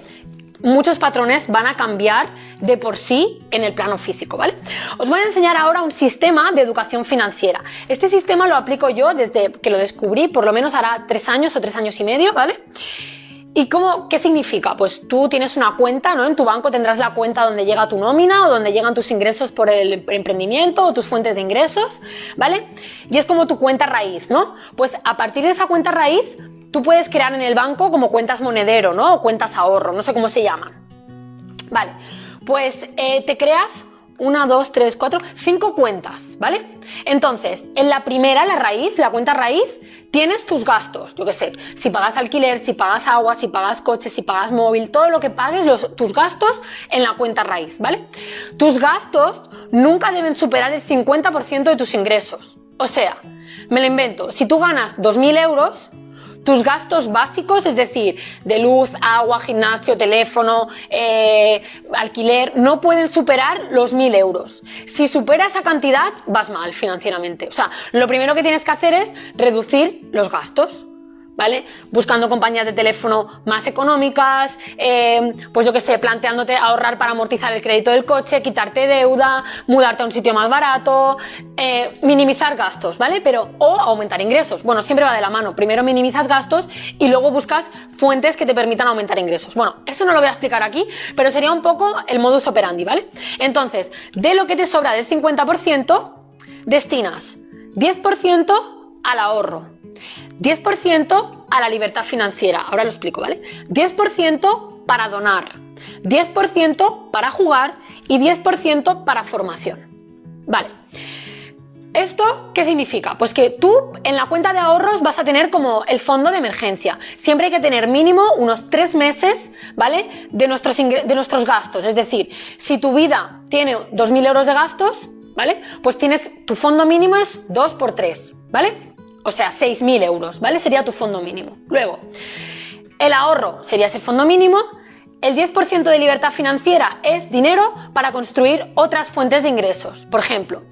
muchos patrones van a cambiar de por sí en el plano físico, ¿vale? Os voy a enseñar ahora un sistema de educación financiera. Este sistema lo aplico yo desde que lo descubrí, por lo menos hará tres años o tres años y medio, ¿vale? ¿Y cómo, qué significa? Pues tú tienes una cuenta, ¿no? En tu banco tendrás la cuenta donde llega tu nómina o donde llegan tus ingresos por el emprendimiento o tus fuentes de ingresos, ¿vale? Y es como tu cuenta raíz, ¿no? Pues a partir de esa cuenta raíz Tú puedes crear en el banco como cuentas monedero, ¿no? O cuentas ahorro, no sé cómo se llaman. Vale, pues eh, te creas una, dos, tres, cuatro, cinco cuentas, ¿vale? Entonces, en la primera, la raíz, la cuenta raíz, tienes tus gastos, yo qué sé, si pagas alquiler, si pagas agua, si pagas coche, si pagas móvil, todo lo que pagues, tus gastos en la cuenta raíz, ¿vale? Tus gastos nunca deben superar el 50% de tus ingresos. O sea, me lo invento, si tú ganas 2.000 euros, tus gastos básicos, es decir, de luz, agua, gimnasio, teléfono, eh, alquiler, no pueden superar los 1.000 euros. Si supera esa cantidad, vas mal financieramente. O sea, lo primero que tienes que hacer es reducir los gastos. ¿Vale? Buscando compañías de teléfono más económicas, eh, pues yo que sé, planteándote ahorrar para amortizar el crédito del coche, quitarte deuda, mudarte a un sitio más barato, eh, minimizar gastos, ¿vale? Pero, o aumentar ingresos. Bueno, siempre va de la mano. Primero minimizas gastos y luego buscas fuentes que te permitan aumentar ingresos. Bueno, eso no lo voy a explicar aquí, pero sería un poco el modus operandi, ¿vale? Entonces, de lo que te sobra del 50%, destinas 10% al ahorro, 10% a la libertad financiera, ahora lo explico, ¿vale? 10% para donar, 10% para jugar y 10% para formación. Vale. ¿Esto qué significa? Pues que tú en la cuenta de ahorros vas a tener como el fondo de emergencia. Siempre hay que tener mínimo unos tres meses, ¿vale? De nuestros, de nuestros gastos. Es decir, si tu vida tiene 2.000 euros de gastos, ¿vale? Pues tienes, tu fondo mínimo es 2 por 3, ¿vale? O sea, 6.000 euros, ¿vale? Sería tu fondo mínimo. Luego, el ahorro sería ese fondo mínimo. El 10% de libertad financiera es dinero para construir otras fuentes de ingresos. Por ejemplo,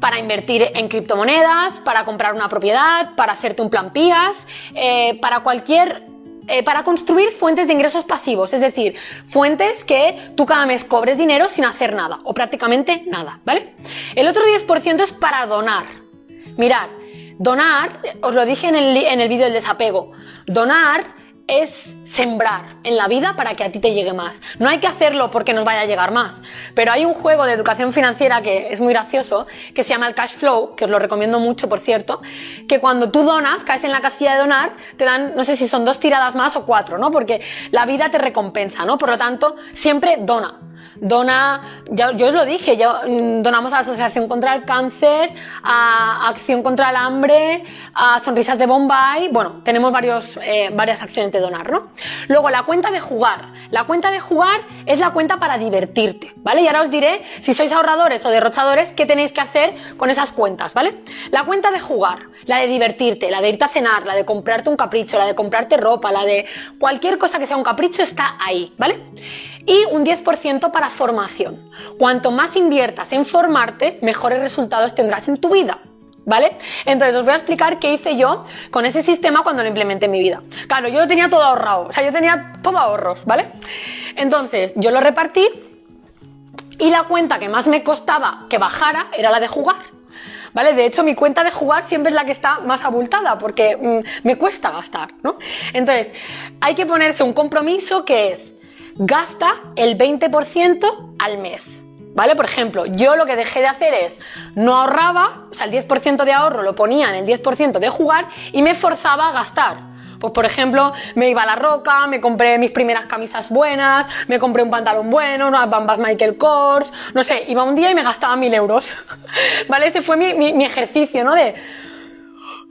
para invertir en criptomonedas, para comprar una propiedad, para hacerte un plan PIAS, eh, para cualquier eh, para construir fuentes de ingresos pasivos, es decir, fuentes que tú cada mes cobres dinero sin hacer nada o prácticamente nada, ¿vale? El otro 10% es para donar. Mirad, Donar, os lo dije en el, en el vídeo del desapego, donar es sembrar en la vida para que a ti te llegue más. No hay que hacerlo porque nos vaya a llegar más, pero hay un juego de educación financiera que es muy gracioso, que se llama el cash flow, que os lo recomiendo mucho, por cierto, que cuando tú donas, caes en la casilla de donar, te dan, no sé si son dos tiradas más o cuatro, ¿no? Porque la vida te recompensa, ¿no? Por lo tanto, siempre dona dona, ya, yo os lo dije, mm, donamos a la Asociación contra el Cáncer, a Acción contra el Hambre, a Sonrisas de Bombay, bueno, tenemos varios, eh, varias acciones de donar, ¿no? Luego, la cuenta de jugar. La cuenta de jugar es la cuenta para divertirte, ¿vale? Y ahora os diré, si sois ahorradores o derrochadores, qué tenéis que hacer con esas cuentas, ¿vale? La cuenta de jugar, la de divertirte, la de irte a cenar, la de comprarte un capricho, la de comprarte ropa, la de cualquier cosa que sea un capricho está ahí, ¿vale? Y un 10% para formación. Cuanto más inviertas en formarte, mejores resultados tendrás en tu vida. ¿Vale? Entonces os voy a explicar qué hice yo con ese sistema cuando lo implementé en mi vida. Claro, yo lo tenía todo ahorrado, o sea, yo tenía todo ahorros, ¿vale? Entonces yo lo repartí y la cuenta que más me costaba que bajara era la de jugar. ¿Vale? De hecho, mi cuenta de jugar siempre es la que está más abultada porque mm, me cuesta gastar, ¿no? Entonces, hay que ponerse un compromiso que es gasta el 20% al mes. ¿Vale? Por ejemplo, yo lo que dejé de hacer es no ahorraba, o sea, el 10% de ahorro lo ponía en el 10% de jugar y me forzaba a gastar. Pues por ejemplo, me iba a la roca, me compré mis primeras camisas buenas, me compré un pantalón bueno, unas bambas Michael Kors, no sé, iba un día y me gastaba mil euros. ¿Vale? Ese fue mi, mi ejercicio, ¿no? De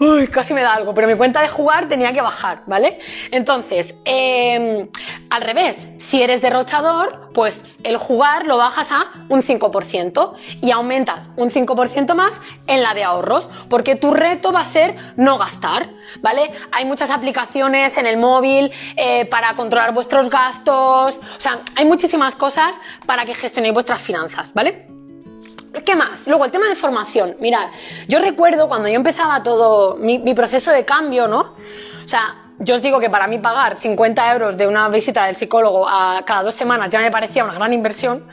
uy, casi me da algo, pero mi cuenta de jugar tenía que bajar, ¿vale? Entonces, em, al revés, si eres derrochador, pues el jugar lo bajas a un 5% y aumentas un 5% más en la de ahorros, porque tu reto va a ser no gastar, ¿vale? Hay muchas aplicaciones en el móvil eh, para controlar vuestros gastos, o sea, hay muchísimas cosas para que gestionéis vuestras finanzas, ¿vale? ¿Qué más? Luego, el tema de formación. Mirad, yo recuerdo cuando yo empezaba todo mi, proceso de cambio, ¿no? O sea, yo os digo que para mí pagar 50 euros de una visita del psicólogo a cada dos semanas ya me parecía una gran inversión.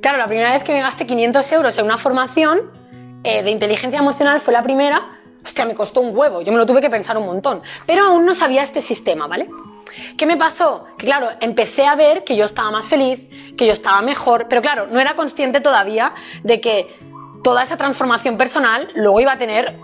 Claro, la primera vez que me gasté 500 euros en una formación eh, de inteligencia emocional fue la primera. Hostia, me costó un huevo, yo me lo tuve que pensar un montón. Pero aún no sabía este sistema, ¿vale? ¿Qué me pasó? Que claro, empecé a ver que yo estaba más feliz, que yo estaba mejor, pero claro, no era consciente todavía de que toda esa transformación personal luego iba a tener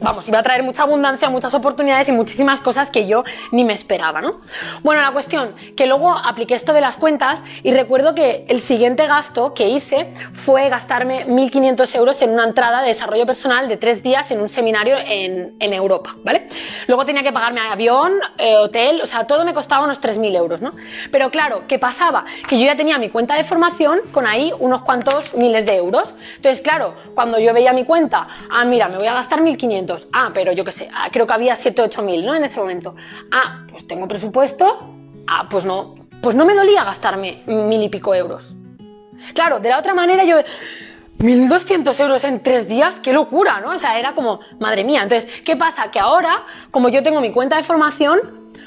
vamos, iba a traer mucha abundancia, muchas oportunidades y muchísimas cosas que yo ni me esperaba, ¿no? Bueno, la cuestión, que luego apliqué esto de las cuentas y recuerdo que el siguiente gasto que hice fue gastarme 1.500 euros en una entrada de desarrollo personal de tres días en un seminario en, en Europa, ¿vale? Luego tenía que pagarme avión, eh, hotel, o sea, todo me costaba unos 3.000 euros, ¿no? Pero claro, ¿qué pasaba? Que yo ya tenía mi cuenta de formación con ahí unos cuantos miles de euros. Entonces, claro, cuando yo veía mi cuenta, ah, mira, me voy a gastar 1.500 Ah, pero yo qué sé, ah, creo que había 7, 8 mil, ¿no? En ese momento. Ah, pues tengo presupuesto. Ah, pues no. Pues no me dolía gastarme mil y pico euros. Claro, de la otra manera yo... 1.200 euros en tres días, qué locura, ¿no? O sea, era como, madre mía. Entonces, ¿qué pasa? Que ahora, como yo tengo mi cuenta de formación,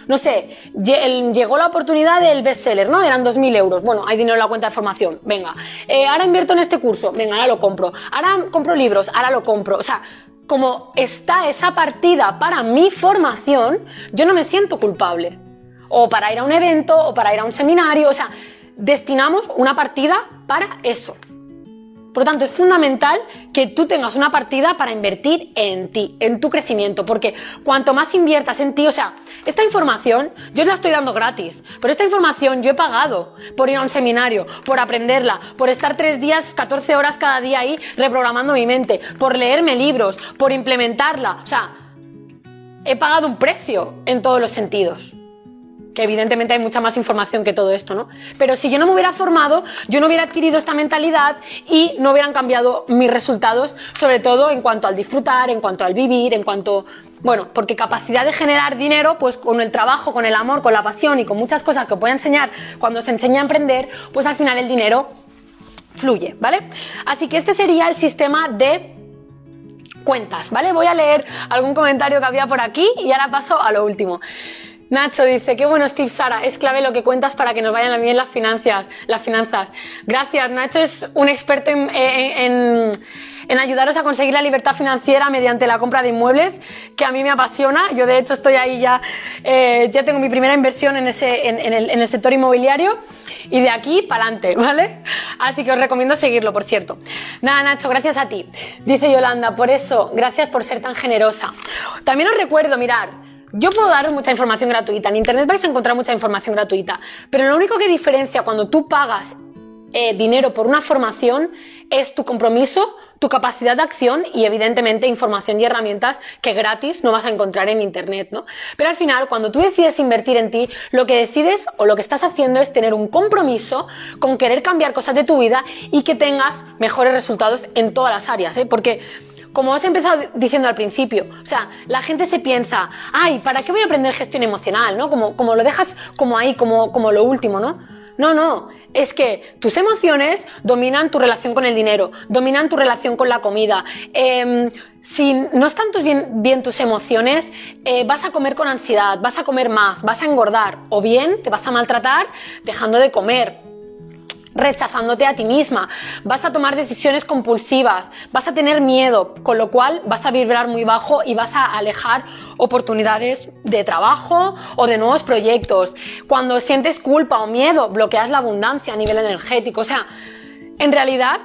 no sé, llegó la oportunidad del bestseller, ¿no? Eran 2.000 euros. Bueno, hay dinero en la cuenta de formación, venga. Eh, ahora invierto en este curso, venga, ahora lo compro. Ahora compro libros, ahora lo compro. O sea, como está esa partida para mi formación, yo no me siento culpable. O para ir a un evento, o para ir a un seminario, o sea, destinamos una partida para eso. Por lo tanto, es fundamental que tú tengas una partida para invertir en ti, en tu crecimiento, porque cuanto más inviertas en ti, o sea, esta información yo la estoy dando gratis, pero esta información yo he pagado por ir a un seminario, por aprenderla, por estar tres días, 14 horas cada día ahí reprogramando mi mente, por leerme libros, por implementarla, o sea, he pagado un precio en todos los sentidos que evidentemente hay mucha más información que todo esto, ¿no? Pero si yo no me hubiera formado, yo no hubiera adquirido esta mentalidad y no hubieran cambiado mis resultados, sobre todo en cuanto al disfrutar, en cuanto al vivir, en cuanto, bueno, porque capacidad de generar dinero, pues con el trabajo, con el amor, con la pasión y con muchas cosas que os voy a enseñar cuando se enseña a emprender, pues al final el dinero fluye, ¿vale? Así que este sería el sistema de cuentas, ¿vale? Voy a leer algún comentario que había por aquí y ahora paso a lo último. Nacho dice, qué bueno Steve Sara, es clave lo que cuentas para que nos vayan bien las finanzas. Las finanzas. Gracias, Nacho es un experto en, ayudaros a conseguir la libertad financiera mediante la compra de inmuebles, que a mí me apasiona. Yo de hecho estoy ahí ya, eh, ya tengo mi primera inversión en, ese, en, el, en el sector inmobiliario y de aquí para adelante, ¿vale? Así que os recomiendo seguirlo, por cierto. Nada, Nacho, gracias a ti. Dice Yolanda, por eso, gracias por ser tan generosa. También os recuerdo, mirar, yo puedo daros mucha información gratuita. En Internet vais a encontrar mucha información gratuita. Pero lo único que diferencia cuando tú pagas eh, dinero por una formación es tu compromiso, tu capacidad de acción y evidentemente información y herramientas que gratis no vas a encontrar en Internet, ¿no? Pero al final, cuando tú decides invertir en ti, lo que decides o lo que estás haciendo es tener un compromiso con querer cambiar cosas de tu vida y que tengas mejores resultados en todas las áreas, ¿eh? Porque como os he empezado diciendo al principio, o sea, la gente se piensa, ay, ¿para qué voy a aprender gestión emocional? ¿no? Como, como lo dejas como ahí, como, como lo último, ¿no? No, no, es que tus emociones dominan tu relación con el dinero, dominan tu relación con la comida. Em, si no están bien, bien tus emociones, eh, vas a comer con ansiedad, vas a comer más, vas a engordar o bien te vas a maltratar dejando de comer rechazándote a ti misma, vas a tomar decisiones compulsivas, vas a tener miedo, con lo cual vas a vibrar muy bajo y vas a alejar oportunidades de trabajo o de nuevos proyectos. Cuando sientes culpa o miedo, bloqueas la abundancia a nivel energético. O sea, en realidad,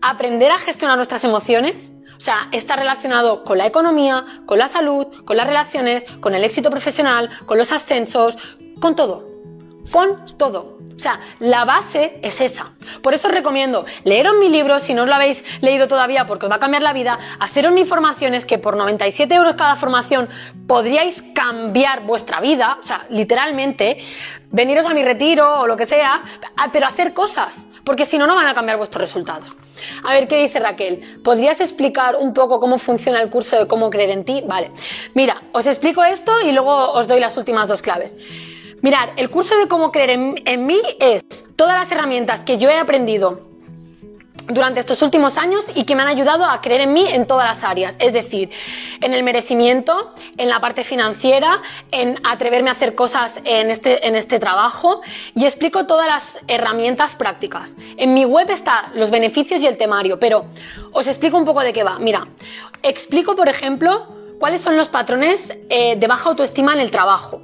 aprender a gestionar nuestras emociones o sea, está relacionado con la economía, con la salud, con las relaciones, con el éxito profesional, con los ascensos, con todo. Con todo. O sea, la base es esa. Por eso os recomiendo leeros mi libro, si no os lo habéis leído todavía porque os va a cambiar la vida, haceros mis formaciones que por 97 euros cada formación podríais cambiar vuestra vida, o sea, literalmente, veniros a mi retiro o lo que sea, pero hacer cosas, porque si no, no van a cambiar vuestros resultados. A ver, ¿qué dice Raquel? ¿Podrías explicar un poco cómo funciona el curso de cómo creer en ti? Vale. Mira, os explico esto y luego os doy las últimas dos claves. Mirar, el curso de cómo creer en, mí es todas las herramientas que yo he aprendido durante estos últimos años y que me han ayudado a creer en mí en todas las áreas, es decir, en el merecimiento, en la parte financiera, en atreverme a hacer cosas en este, en este trabajo y explico todas las herramientas prácticas. En mi web están los beneficios y el temario, pero os explico un poco de qué va. Mira, explico, por ejemplo, cuáles son los patrones eh, de baja autoestima en el trabajo.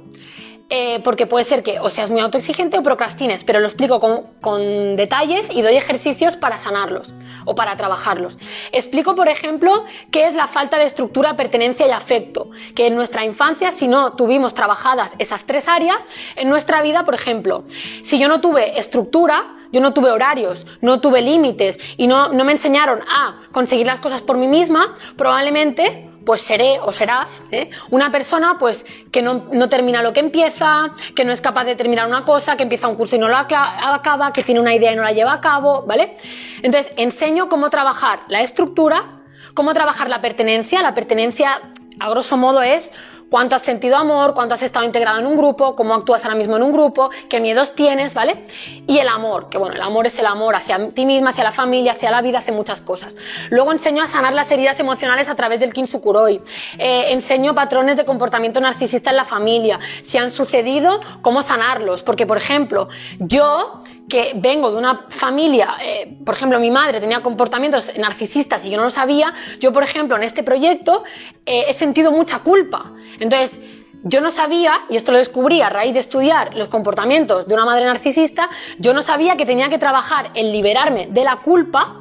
Eh, porque puede ser que o seas muy autoexigente o procrastines, pero lo explico con, detalles y doy ejercicios para sanarlos o para trabajarlos. Explico, por ejemplo, qué es la falta de estructura, pertenencia y afecto, que en nuestra infancia, si no tuvimos trabajadas esas tres áreas, en nuestra vida, por ejemplo, si yo no tuve estructura, yo no tuve horarios, no tuve límites y no, no me enseñaron a conseguir las cosas por mí misma, probablemente pues seré o serás ¿eh? una persona pues que no, no, termina lo que empieza, que no es capaz de terminar una cosa, que empieza un curso y no lo acaba, que tiene una idea y no la lleva a cabo, ¿vale? Entonces, enseño cómo trabajar la estructura, cómo trabajar la pertenencia. La pertenencia, a grosso modo, es cuánto has sentido amor, cuánto has estado integrado en un grupo, cómo actúas ahora mismo en un grupo, qué miedos tienes, ¿vale? Y el amor, que bueno, el amor es el amor hacia ti misma, hacia la familia, hacia la vida, hace muchas cosas. Luego enseño a sanar las heridas emocionales a través del Kinsukuroi. Eh, enseño patrones de comportamiento narcisista en la familia, si han sucedido, cómo sanarlos. Porque, por ejemplo, yo que vengo de una familia, eh, por ejemplo, mi madre tenía comportamientos narcisistas y yo no lo sabía, yo, por ejemplo, en este proyecto eh, he sentido mucha culpa. Entonces, yo no sabía, y esto lo descubrí a raíz de estudiar los comportamientos de una madre narcisista, yo no sabía que tenía que trabajar en liberarme de la culpa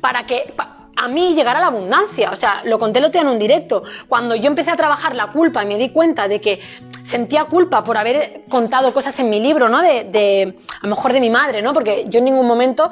para que a mí llegara la abundancia. O sea, lo conté lo otro en un directo. Cuando yo empecé a trabajar la culpa y me di cuenta de que sentía culpa por haber contado cosas en mi libro, ¿no? De, de a lo mejor de mi madre, ¿no? Porque yo en ningún momento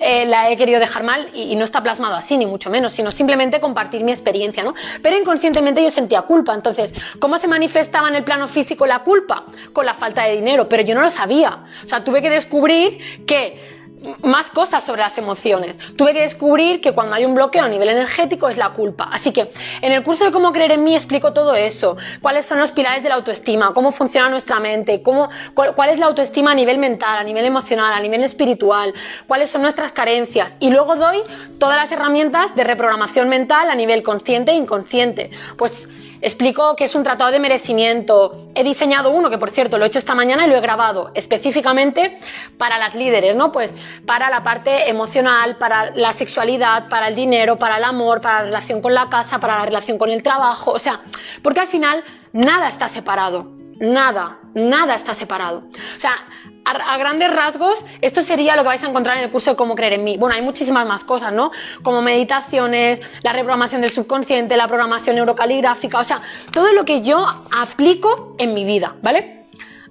eh, la he querido dejar mal y, no está plasmado así, ni mucho menos, sino simplemente compartir mi experiencia, ¿no? Pero inconscientemente yo sentía culpa. Entonces, ¿cómo se manifestaba en el plano físico la culpa? Con la falta de dinero, pero yo no lo sabía. O sea, tuve que descubrir que más cosas sobre las emociones. Tuve que descubrir que cuando hay un bloqueo a nivel energético es la culpa. Así que en el curso de cómo creer en mí explico todo eso. Cuáles son los pilares de la autoestima, cómo funciona nuestra mente, cómo, cuál, es la autoestima a nivel mental, a nivel emocional, a nivel espiritual, cuáles son nuestras carencias. Y luego doy todas las herramientas de reprogramación mental a nivel consciente e inconsciente. Pues Explico que es un tratado de merecimiento. He diseñado uno, que por cierto lo he hecho esta mañana y lo he grabado específicamente para las líderes, ¿no? Pues para la parte emocional, para la sexualidad, para el dinero, para el amor, para la relación con la casa, para la relación con el trabajo. O sea, porque al final nada está separado. Nada, nada está separado. O sea, a, grandes rasgos, esto sería lo que vais a encontrar en el curso de cómo creer en mí. Bueno, hay muchísimas más cosas, ¿no? Como meditaciones, la reprogramación del subconsciente, la programación neurocaligráfica, o sea, todo lo que yo aplico en mi vida, ¿vale?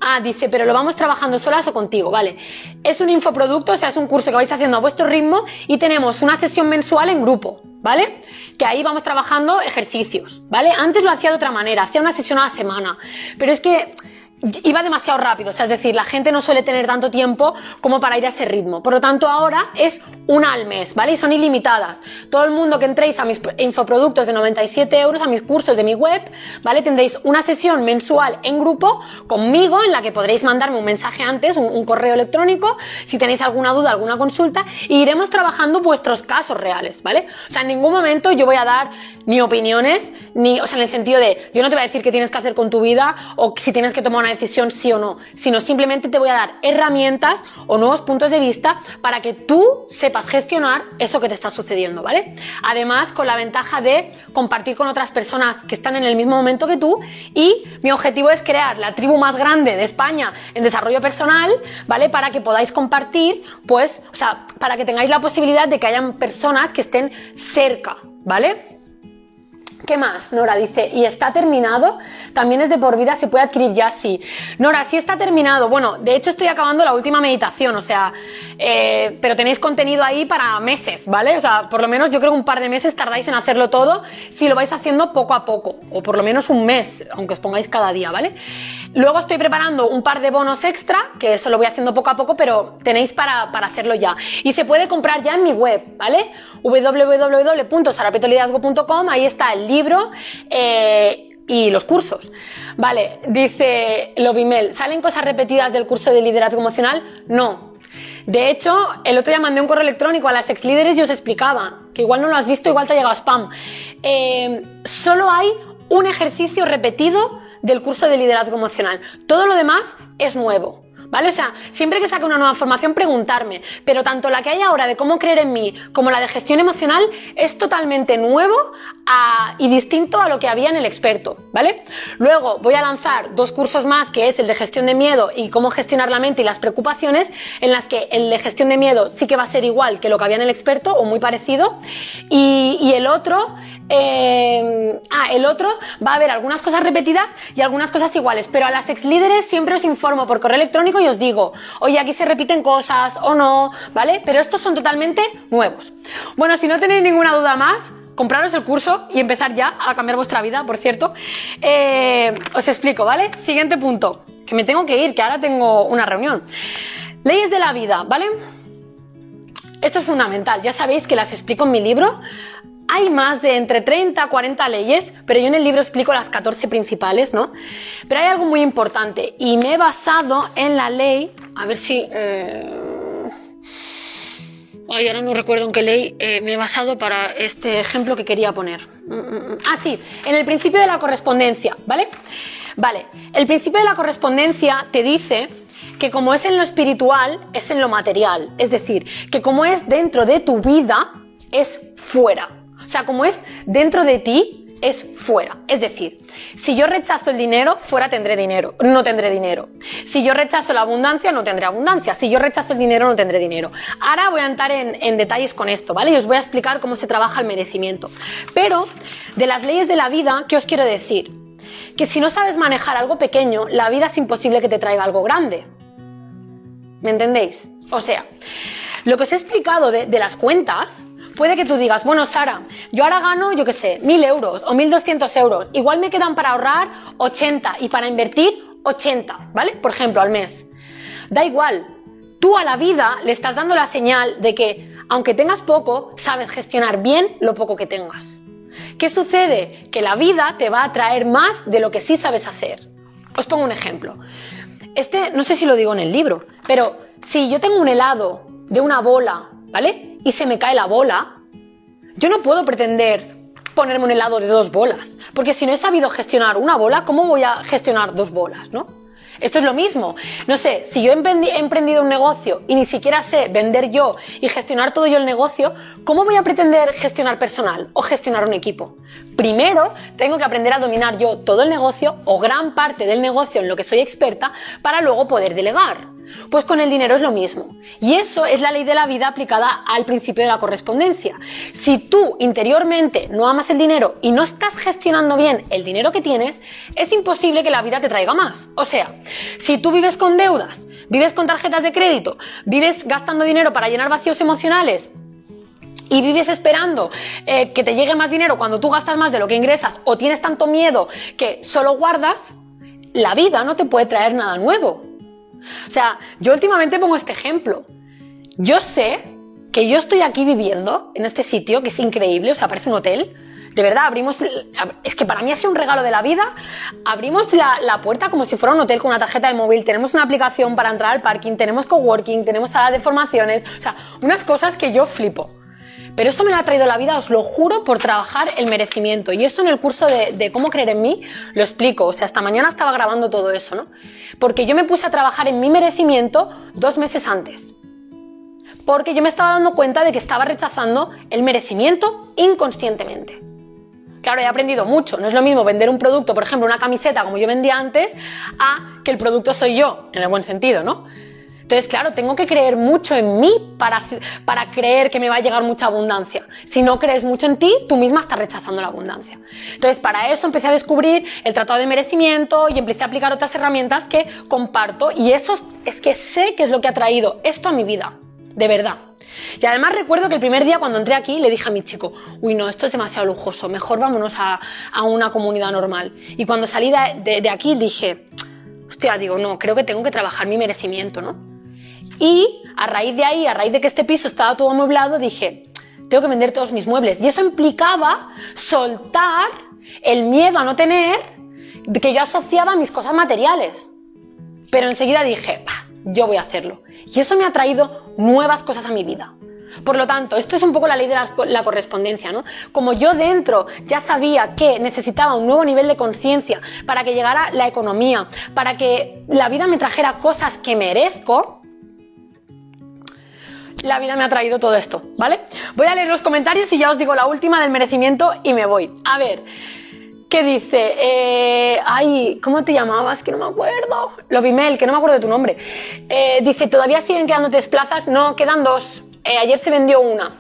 Ah, dice, pero lo vamos trabajando solas o contigo, ¿vale? Es un infoproducto, o sea, es un curso que vais haciendo a vuestro ritmo y tenemos una sesión mensual en grupo, ¿vale? Que ahí vamos trabajando ejercicios, ¿vale? Antes lo hacía de otra manera, hacía una sesión a la semana, pero es que iba demasiado rápido, o sea, es decir, la gente no suele tener tanto tiempo como para ir a ese ritmo. Por lo tanto, ahora es una al mes, ¿vale? Y son ilimitadas. Todo el mundo que entréis a mis infoproductos de 97 euros, a mis cursos de mi web, ¿vale? Tendréis una sesión mensual en grupo conmigo en la que podréis mandarme un mensaje antes, un, correo electrónico, si tenéis alguna duda, alguna consulta, y iremos trabajando vuestros casos reales, ¿vale? O sea, en ningún momento yo voy a dar ni opiniones, ni, o sea, en el sentido de, yo no te voy a decir qué tienes que hacer con tu vida o si tienes que tomar una decisión sí o no, sino simplemente te voy a dar herramientas o nuevos puntos de vista para que tú sepas gestionar eso que te está sucediendo, ¿vale? Además, con la ventaja de compartir con otras personas que están en el mismo momento que tú y mi objetivo es crear la tribu más grande de España en desarrollo personal, ¿vale? Para que podáis compartir, pues, o sea, para que tengáis la posibilidad de que hayan personas que estén cerca, ¿vale? ¿Qué más? Nora dice, ¿y está terminado? También es de por vida, se puede adquirir ya, sí. Nora, sí está terminado. Bueno, de hecho estoy acabando la última meditación, o sea, eh, pero tenéis contenido ahí para meses, ¿vale? O sea, por lo menos yo creo que un par de meses tardáis en hacerlo todo si lo vais haciendo poco a poco, o por lo menos un mes, aunque os pongáis cada día, ¿vale? Luego estoy preparando un par de bonos extra, que eso lo voy haciendo poco a poco, pero tenéis para, para hacerlo ya. Y se puede comprar ya en mi web, ¿vale? www.sarapetoliderazgo.com, ahí está el libro eh, y los cursos. Vale, dice Lobimel, ¿salen cosas repetidas del curso de liderazgo emocional? No. De hecho, el otro día mandé un correo electrónico a las ex líderes y os explicaba, que igual no lo has visto, igual te ha llegado spam. Eh, solo hay un ejercicio repetido del curso de liderazgo emocional. Todo lo demás es nuevo. ¿Vale? O sea, siempre que saque una nueva formación, preguntarme. Pero tanto la que hay ahora de cómo creer en mí como la de gestión emocional es totalmente nuevo y distinto a lo que había en el experto, ¿vale? Luego voy a lanzar dos cursos más, que es el de gestión de miedo y cómo gestionar la mente y las preocupaciones, en las que el de gestión de miedo sí que va a ser igual que lo que había en el experto o muy parecido. Y, el otro, eh, ah, el otro va a haber algunas cosas repetidas y algunas cosas iguales, pero a las ex líderes siempre os informo por correo electrónico y os digo, oye, aquí se repiten cosas o no, ¿vale? Pero estos son totalmente nuevos. Bueno, si no tenéis ninguna duda más, compraros el curso y empezar ya a cambiar vuestra vida, por cierto. Eh, os explico, ¿vale? Siguiente punto, que me tengo que ir, que ahora tengo una reunión. Leyes de la vida, ¿vale? Esto es fundamental, ya sabéis que las explico en mi libro. Hay más de entre 30 a 40 leyes, pero yo en el libro explico las 14 principales, ¿no? Pero hay algo muy importante y me he basado en la ley, a ver si... Eh, ay, ahora no recuerdo en qué ley eh, me he basado para este ejemplo que quería poner. Mm, mm, mm. Ah, sí, en el principio de la correspondencia, ¿vale? Vale, el principio de la correspondencia te dice que como es en lo espiritual, es en lo material. Es decir, que como es dentro de tu vida, es fuera. O sea, como es dentro de ti, es fuera. Es decir, si yo rechazo el dinero, fuera tendré dinero, no tendré dinero. Si yo rechazo la abundancia, no tendré abundancia. Si yo rechazo el dinero, no tendré dinero. Ahora voy a entrar en, detalles con esto, ¿vale? Y os voy a explicar cómo se trabaja el merecimiento. Pero, de las leyes de la vida, ¿qué os quiero decir? Que si no sabes manejar algo pequeño, la vida es imposible que te traiga algo grande. ¿Me entendéis? O sea, lo que os he explicado de las cuentas, Puede que tú digas, bueno, Sara, yo ahora gano, yo qué sé, mil euros o mil doscientos euros. Igual me quedan para ahorrar 80 y para invertir 80, ¿vale? Por ejemplo, al mes. Da igual. Tú a la vida le estás dando la señal de que, aunque tengas poco, sabes gestionar bien lo poco que tengas. ¿Qué sucede? Que la vida te va a traer más de lo que sí sabes hacer. Os pongo un ejemplo. Este, no sé si lo digo en el libro, pero si yo tengo un helado de una bola, ¿vale? y se me cae la bola, yo no puedo pretender ponerme un helado de dos bolas, porque si no he sabido gestionar una bola, ¿cómo voy a gestionar dos bolas, no? Esto es lo mismo. No sé, si yo he emprendido un negocio y ni siquiera sé vender yo y gestionar todo yo el negocio, ¿cómo voy a pretender gestionar personal o gestionar un equipo? Primero, tengo que aprender a dominar yo todo el negocio o gran parte del negocio en lo que soy experta para luego poder delegar. Pues con el dinero es lo mismo. Y eso es la ley de la vida aplicada al principio de la correspondencia. Si tú interiormente no amas el dinero y no estás gestionando bien el dinero que tienes, es imposible que la vida te traiga más. O sea, si tú vives con deudas, vives con tarjetas de crédito, vives gastando dinero para llenar vacíos emocionales, y vives esperando eh, que te llegue más dinero cuando tú gastas más de lo que ingresas o tienes tanto miedo que solo guardas, la vida no te puede traer nada nuevo. O sea, yo últimamente pongo este ejemplo. Yo sé que yo estoy aquí viviendo en este sitio que es increíble, o sea, parece un hotel. De verdad, abrimos, es que para mí ha sido un regalo de la vida. Abrimos la, la, puerta como si fuera un hotel con una tarjeta de móvil. Tenemos una aplicación para entrar al parking, tenemos coworking, tenemos sala de formaciones. O sea, unas cosas que yo flipo. Pero esto me lo ha traído la vida, os lo juro, por trabajar el merecimiento. Y esto en el curso de, de, cómo creer en mí lo explico. O sea, hasta mañana estaba grabando todo eso, ¿no? Porque yo me puse a trabajar en mi merecimiento dos meses antes. Porque yo me estaba dando cuenta de que estaba rechazando el merecimiento inconscientemente. Claro, he aprendido mucho. No es lo mismo vender un producto, por ejemplo, una camiseta como yo vendía antes, a que el producto soy yo, en el buen sentido, ¿no? Entonces, claro, tengo que creer mucho en mí para, para creer que me va a llegar mucha abundancia. Si no crees mucho en ti, tú misma estás rechazando la abundancia. Entonces, para eso empecé a descubrir el tratado de merecimiento y empecé a aplicar otras herramientas que comparto y eso es que sé que es lo que ha traído esto a mi vida, de verdad. Y además recuerdo que el primer día cuando entré aquí le dije a mi chico, uy no, esto es demasiado lujoso, mejor vámonos a, a una comunidad normal. Y cuando salí de, de, de aquí dije, hostia, digo, no, creo que tengo que trabajar mi merecimiento, ¿no? Y a raíz de ahí, a raíz de que este piso estaba todo amueblado, dije, tengo que vender todos mis muebles. Y eso implicaba soltar el miedo a no tener que yo asociaba mis cosas materiales. Pero enseguida dije, yo voy a hacerlo. Y eso me ha traído nuevas cosas a mi vida. Por lo tanto, esto es un poco la ley de la, la, correspondencia, ¿no? Como yo dentro ya sabía que necesitaba un nuevo nivel de conciencia para que llegara la economía, para que la vida me trajera cosas que merezco, la vida me ha traído todo esto, ¿vale? Voy a leer los comentarios y ya os digo la última del merecimiento y me voy. A ver, ¿qué dice? Eh, ay, ¿cómo te llamabas? Que no me acuerdo. Lovimel, que no me acuerdo de tu nombre. Eh, dice, ¿todavía siguen quedando tres plazas? No, quedan dos. Eh, ayer se vendió una.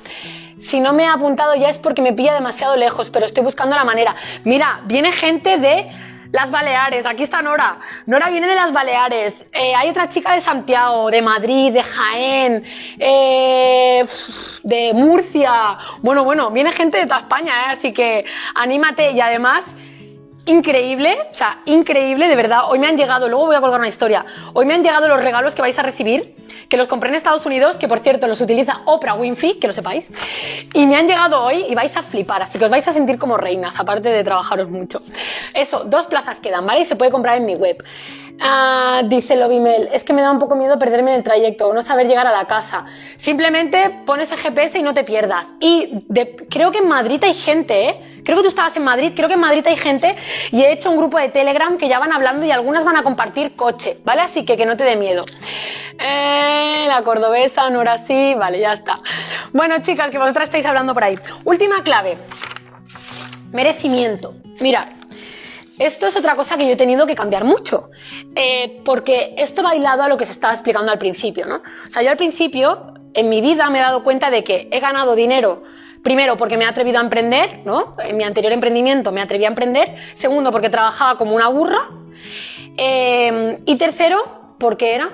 Si no me he apuntado ya es porque me pilla demasiado lejos, pero estoy buscando la manera. Mira, viene gente de las Baleares, aquí está Nora. Nora viene de las Baleares. Eh, hay otra chica de Santiago, de Madrid, de Jaén, eh, de Murcia. Bueno, bueno, viene gente de toda España, ¿eh? así que anímate y además increíble, o sea, increíble, de verdad. Hoy me han llegado, luego voy a colgar una historia. Hoy me han llegado los regalos que vais a recibir, que los compré en Estados Unidos, que por cierto los utiliza Oprah Winfrey, que lo sepáis. Y me han llegado hoy y vais a flipar, así que os vais a sentir como reinas, aparte de trabajaros mucho. Eso, dos plazas quedan, ¿vale? Y se puede comprar en mi web. Ah, dice Lovimel, es que me da un poco miedo perderme en el trayecto o no saber llegar a la casa. Simplemente pones el GPS y no te pierdas. Y creo que en Madrid hay gente, ¿eh? Creo que tú estabas en Madrid, creo que en Madrid hay gente y he hecho un grupo de Telegram que ya van hablando y algunas van a compartir coche, ¿vale? Así que que no te dé miedo. Eh, la cordobesa, no era así, vale, ya está. Bueno, chicas, que vosotras estáis hablando por ahí. Última clave. Merecimiento. Mirad, esto es otra cosa que yo he tenido que cambiar mucho, eh, porque esto va bailado a lo que se estaba explicando al principio, ¿no? O sea, yo al principio, en mi vida, me he dado cuenta de que he ganado dinero Primero, porque me he atrevido a emprender, ¿no? En mi anterior emprendimiento me atreví a emprender. Segundo, porque trabajaba como una burra. Eh, y tercero, porque era.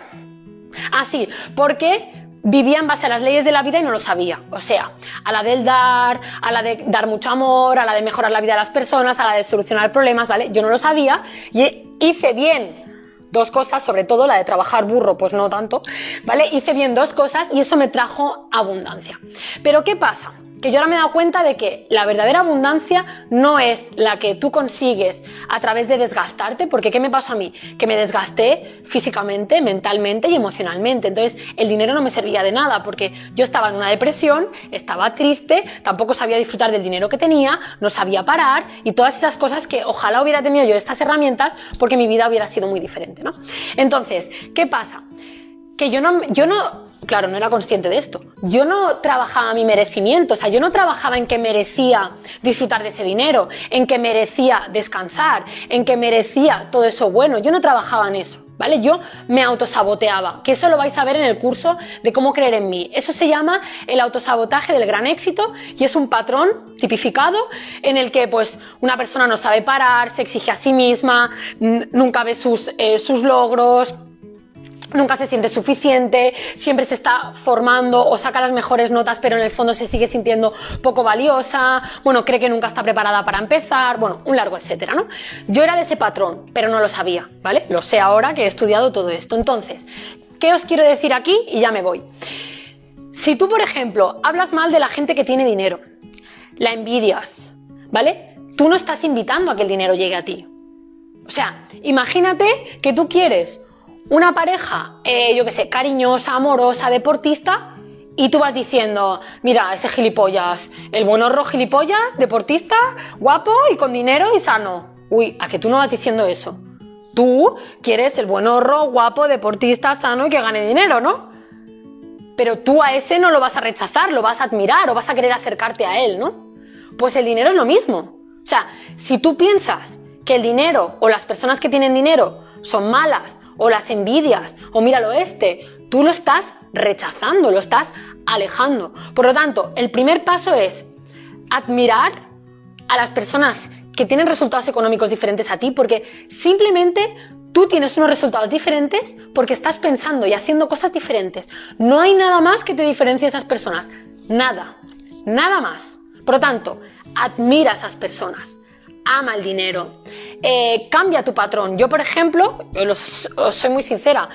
Ah, sí, porque vivía en base a las leyes de la vida y no lo sabía. O sea, a la del dar, a la de dar mucho amor, a la de mejorar la vida de las personas, a la de solucionar problemas, ¿vale? Yo no lo sabía y hice bien dos cosas, sobre todo la de trabajar burro, pues no tanto, ¿vale? Hice bien dos cosas y eso me trajo abundancia. Pero ¿qué pasa? Que yo ahora me he dado cuenta de que la verdadera abundancia no es la que tú consigues a través de desgastarte, porque ¿qué me pasó a mí? Que me desgasté físicamente, mentalmente y emocionalmente. Entonces el dinero no me servía de nada, porque yo estaba en una depresión, estaba triste, tampoco sabía disfrutar del dinero que tenía, no sabía parar y todas esas cosas que ojalá hubiera tenido yo estas herramientas porque mi vida hubiera sido muy diferente, ¿no? Entonces, ¿qué pasa? Que yo no, yo no, claro, no era consciente de esto. Yo no trabajaba mi merecimiento, o sea, yo no trabajaba en que merecía disfrutar de ese dinero, en que merecía descansar, en que merecía todo eso bueno. Yo no trabajaba en eso. ¿Vale? Yo me autosaboteaba, que eso lo vais a ver en el curso de cómo creer en mí. Eso se llama el autosabotaje del gran éxito y es un patrón tipificado en el que pues una persona no sabe parar, se exige a sí misma, nunca ve sus, eh, sus logros, nunca se siente suficiente, siempre se está formando o saca las mejores notas, pero en el fondo se sigue sintiendo poco valiosa, bueno, cree que nunca está preparada para empezar, bueno, un largo etcétera, ¿no? Yo era de ese patrón, pero no lo sabía, ¿vale? Lo sé ahora que he estudiado todo esto. Entonces, ¿qué os quiero decir aquí? Y ya me voy. Si tú, por ejemplo, hablas mal de la gente que tiene dinero, la envidias, ¿vale? Tú no estás invitando a que el dinero llegue a ti. O sea, imagínate que tú quieres una pareja, eh, yo qué sé, cariñosa, amorosa, deportista, y tú vas diciendo, mira, ese gilipollas, el buen horro gilipollas, deportista, guapo y con dinero y sano. Uy, ¿a que tú no vas diciendo eso? Tú quieres el buen horro, guapo, deportista, sano y que gane dinero, ¿no? Pero tú a ese no lo vas a rechazar, lo vas a admirar o vas a querer acercarte a él, ¿no? Pues el dinero es lo mismo. O sea, si tú piensas que el dinero o las personas que tienen dinero son malas o las envidias, o míralo este, tú lo estás rechazando, lo estás alejando. Por lo tanto, el primer paso es admirar a las personas que tienen resultados económicos diferentes a ti, porque simplemente tú tienes unos resultados diferentes porque estás pensando y haciendo cosas diferentes. No hay nada más que te diferencie a esas personas. Nada. Nada más. Por lo tanto, admira a esas personas ama el dinero. Eh, cambia tu patrón. Yo, por ejemplo, os, soy muy sincera,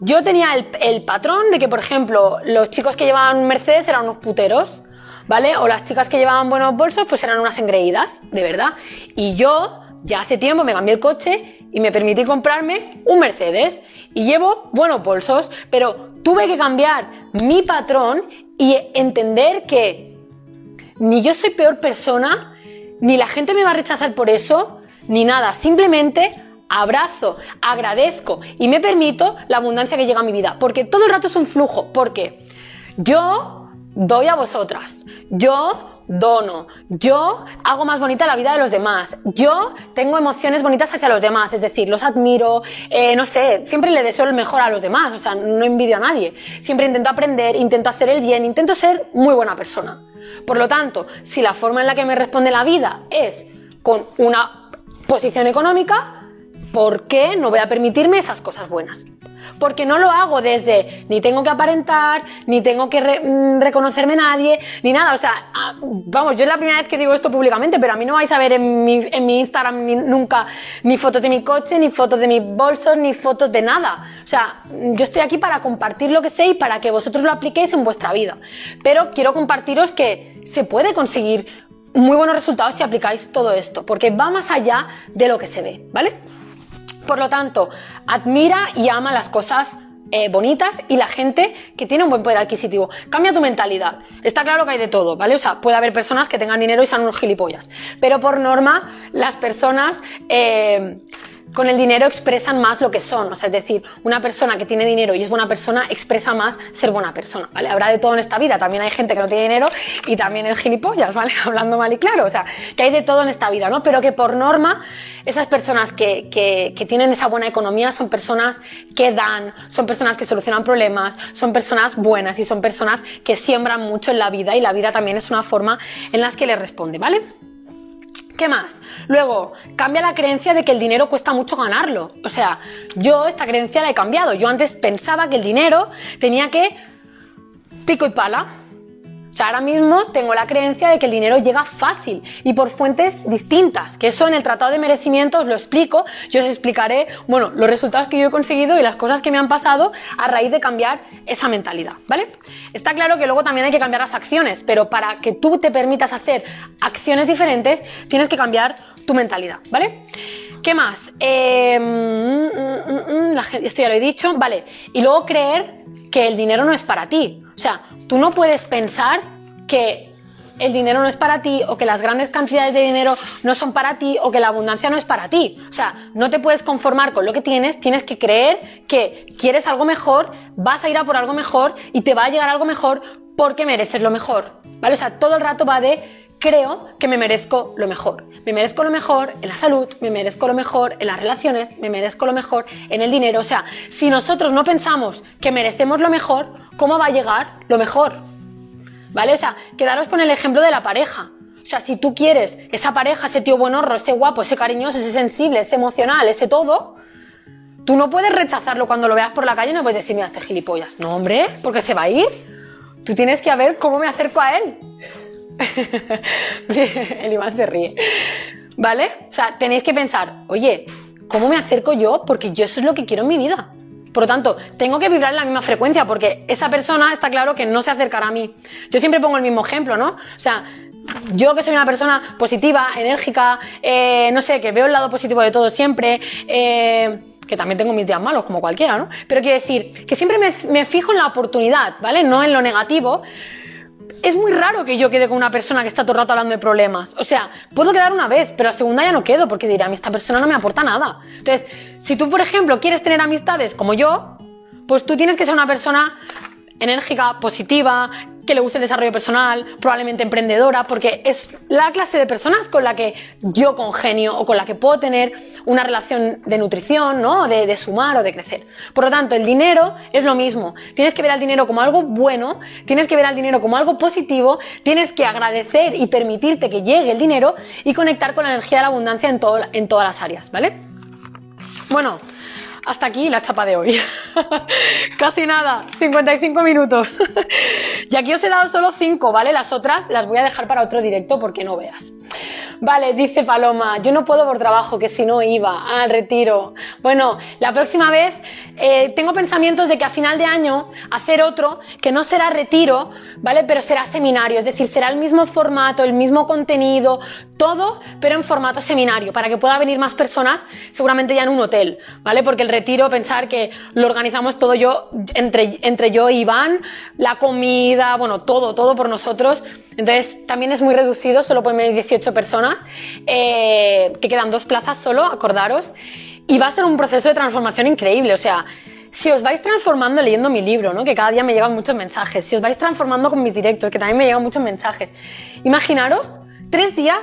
yo tenía el, patrón de que, por ejemplo, los chicos que llevaban Mercedes eran unos puteros, ¿vale? O las chicas que llevaban buenos bolsos, pues eran unas engreídas, de verdad. Y yo, ya hace tiempo, me cambié el coche y me permití comprarme un Mercedes. Y llevo buenos bolsos, pero tuve que cambiar mi patrón y entender que ni yo soy peor persona, ni la gente me va a rechazar por eso, ni nada. Simplemente abrazo, agradezco y me permito la abundancia que llega a mi vida. Porque todo el rato es un flujo. Porque yo doy a vosotras. Yo dono, yo hago más bonita la vida de los demás, yo tengo emociones bonitas hacia los demás, es decir, los admiro, eh, no sé, siempre le deseo el mejor a los demás, o sea, no envidio a nadie, siempre intento aprender, intento hacer el bien, intento ser muy buena persona. Por lo tanto, si la forma en la que me responde la vida es con una posición económica, ¿por qué no voy a permitirme esas cosas buenas? Porque no lo hago desde ni tengo que aparentar, ni tengo que mm, reconocerme nadie, ni nada. O sea, ah, vamos, yo es la primera vez que digo esto públicamente, pero a mí no vais a ver en mi, en mi Instagram nunca ni fotos de mi coche, ni fotos de mis bolsos, ni fotos de nada. O sea, yo estoy aquí para compartir lo que sé y para que vosotros lo apliquéis en vuestra vida. Pero quiero compartiros que se puede conseguir muy buenos resultados si aplicáis todo esto, porque va más allá de lo que se ve, ¿vale? Por lo tanto, admira y ama las cosas eh, bonitas y la gente que tiene un buen poder adquisitivo. Cambia tu mentalidad. Está claro que hay de todo, ¿vale? O sea, puede haber personas que tengan dinero y sean unos gilipollas. Pero por norma, las personas eh, con el dinero expresan más lo que son. O sea, es decir, una persona que tiene dinero y es buena persona expresa más ser buena persona, ¿vale? Habrá de todo en esta vida. También hay gente que no tiene dinero y también es gilipollas, ¿vale? Hablando mal y claro. O sea, que hay de todo en esta vida, ¿no? Pero que por norma, esas personas que, que, tienen esa buena economía son personas que dan, son personas que solucionan problemas, son personas buenas y son personas que siembran mucho en la vida y la vida también es una forma en las que le responde, ¿vale? ¿Qué más? Luego, cambia la creencia de que el dinero cuesta mucho ganarlo. O sea, yo esta creencia la he cambiado. Yo antes pensaba que el dinero tenía que pico y pala. Sea, ahora mismo tengo la creencia de que el dinero llega fácil y por fuentes distintas, que eso en el Tratado de Merecimiento os lo explico, yo os explicaré, bueno, los resultados que yo he conseguido y las cosas que me han pasado a raíz de cambiar esa mentalidad, ¿vale? Está claro que luego también hay que cambiar las acciones, pero para que tú te permitas hacer acciones diferentes, tienes que cambiar tu mentalidad, ¿vale? ¿Qué más? Eh, mm, mm, mm, esto ya lo he dicho, vale. Y luego creer que el dinero no es para ti. O sea, tú no puedes pensar que el dinero no es para ti o que las grandes cantidades de dinero no son para ti o que la abundancia no es para ti. O sea, no te puedes conformar con lo que tienes, tienes que creer que quieres algo mejor, vas a ir a por algo mejor y te va a llegar algo mejor porque mereces lo mejor. ¿Vale? O sea, todo el rato va de creo que me merezco lo mejor. Me merezco lo mejor en la salud, me merezco lo mejor en las relaciones, me merezco lo mejor en el dinero. O sea, si nosotros no pensamos que merecemos lo mejor, ¿cómo va a llegar lo mejor? ¿Vale? O sea, quedaros con el ejemplo de la pareja. O sea, si tú quieres esa pareja, ese tío buenorro, ese guapo, ese cariñoso, ese sensible, ese emocional, ese todo, Tú no puedes rechazarlo cuando lo veas por la calle, no puedes decir, mira, este gilipollas. No, hombre, porque se va a ir. Tú tienes que ver cómo me acerco a él. El Iván se ríe. ¿Vale? O sea, tenéis que pensar, oye, ¿cómo me acerco yo? Porque yo eso es lo que quiero en mi vida. Por lo tanto, tengo que vibrar en la misma frecuencia porque esa persona está claro que no se acercará a mí. Yo siempre pongo el mismo ejemplo, ¿no? O sea, yo que soy una persona positiva, enérgica, eh, no sé, que veo el lado positivo de todo siempre, eh, que también tengo mis días malos, como cualquiera, ¿no? Pero quiero decir, que siempre me, me fijo en la oportunidad, ¿vale? No en lo negativo. Es muy raro que yo quede con una persona que está todo el rato hablando de problemas. O sea, puedo quedar una vez, pero la segunda ya no quedo porque dirá, a mí esta persona no me aporta nada. Entonces, si tú, por ejemplo, quieres tener amistades como yo, pues tú tienes que ser una persona enérgica, positiva, que le guste el desarrollo personal, probablemente emprendedora, porque es la clase de personas con la que yo congenio o con la que puedo tener una relación de nutrición, ¿no? De, de sumar o de crecer. Por lo tanto, el dinero es lo mismo. Tienes que ver al dinero como algo bueno, tienes que ver al dinero como algo positivo, tienes que agradecer y permitirte que llegue el dinero y conectar con la energía de la abundancia en, todo, en todas las áreas, ¿vale? Bueno, hasta aquí la chapa de hoy. Casi nada, 55 minutos. y aquí os he dado solo 5, ¿vale? Las otras las voy a dejar para otro directo porque no veas. Vale, dice Paloma, yo no puedo por trabajo, que si no iba al retiro. Bueno, la próxima vez eh, tengo pensamientos de que a final de año hacer otro, que no será retiro, ¿vale? Pero será seminario, es decir, será el mismo formato, el mismo contenido, todo, pero en formato seminario, para que pueda venir más personas, seguramente ya en un hotel, ¿vale? Porque retiro, pensar que lo organizamos todo yo, entre, entre yo y Iván, la comida, bueno, todo, todo por nosotros. Entonces, también es muy reducido, solo pueden venir 18 personas, eh, que quedan dos plazas solo, acordaros. Y va a ser un proceso de transformación increíble, o sea, si os vais transformando leyendo mi libro, ¿no? que cada día me llegan muchos mensajes, si os vais transformando con mis directos, que también me llegan muchos mensajes, imaginaros tres días,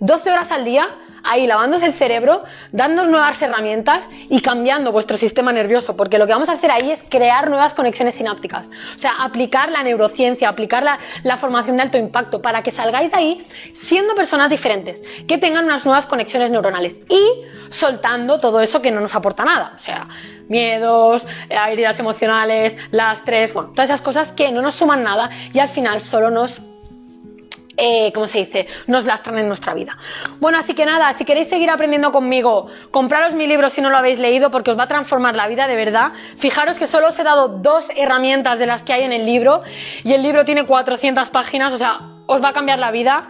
12 horas al día, ahí lavándose el cerebro, dándonos nuevas herramientas y cambiando vuestro sistema nervioso, porque lo que vamos a hacer ahí es crear nuevas conexiones sinápticas. O sea, aplicar la neurociencia, aplicar la, la formación de alto impacto para que salgáis de ahí siendo personas diferentes, que tengan unas nuevas conexiones neuronales y soltando todo eso que no nos aporta nada. O sea, miedos, heridas emocionales, lastres, bueno, todas esas cosas que no nos suman nada y al final solo nos eh, ¿cómo se dice? Nos lastran en nuestra vida. Bueno, así que nada, si queréis seguir aprendiendo conmigo, compraros mi libro si no lo habéis leído porque os va a transformar la vida de verdad. Fijaros que solo os he dado dos herramientas de las que hay en el libro y el libro tiene 400 páginas, o sea, os va a cambiar la vida.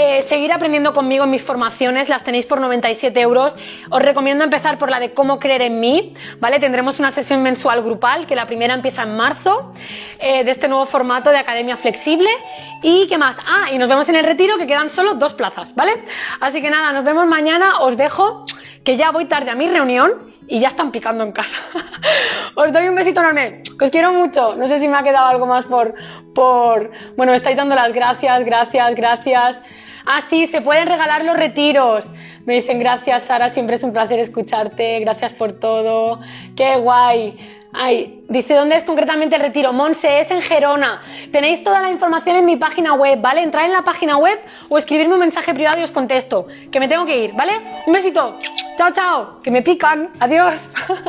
Eh, seguir aprendiendo conmigo en mis formaciones, las tenéis por 97 euros. Os recomiendo empezar por la de cómo creer en mí, ¿vale? Tendremos una sesión mensual grupal, que la primera empieza en marzo, eh, de este nuevo formato de Academia Flexible. ¿Y qué más? Ah, y nos vemos en el retiro, que quedan solo dos plazas, ¿vale? Así que nada, nos vemos mañana. Os dejo, que ya voy tarde a mi reunión y ya están picando en casa. os doy un besito enorme, que os quiero mucho. No sé si me ha quedado algo más por, por... Bueno, me estáis dando las gracias, gracias, gracias. Ah, sí, se pueden regalar los retiros. Me dicen gracias, Sara, siempre es un placer escucharte, gracias por todo. Qué guay. Ay, dice, ¿dónde es concretamente el retiro? Monse, es en Gerona. Tenéis toda la información en mi página web, ¿vale? Entrar en la página web o escribirme un mensaje privado y os contesto. Que me tengo que ir, ¿vale? Un besito. Chao, chao. Que me pican. Adiós.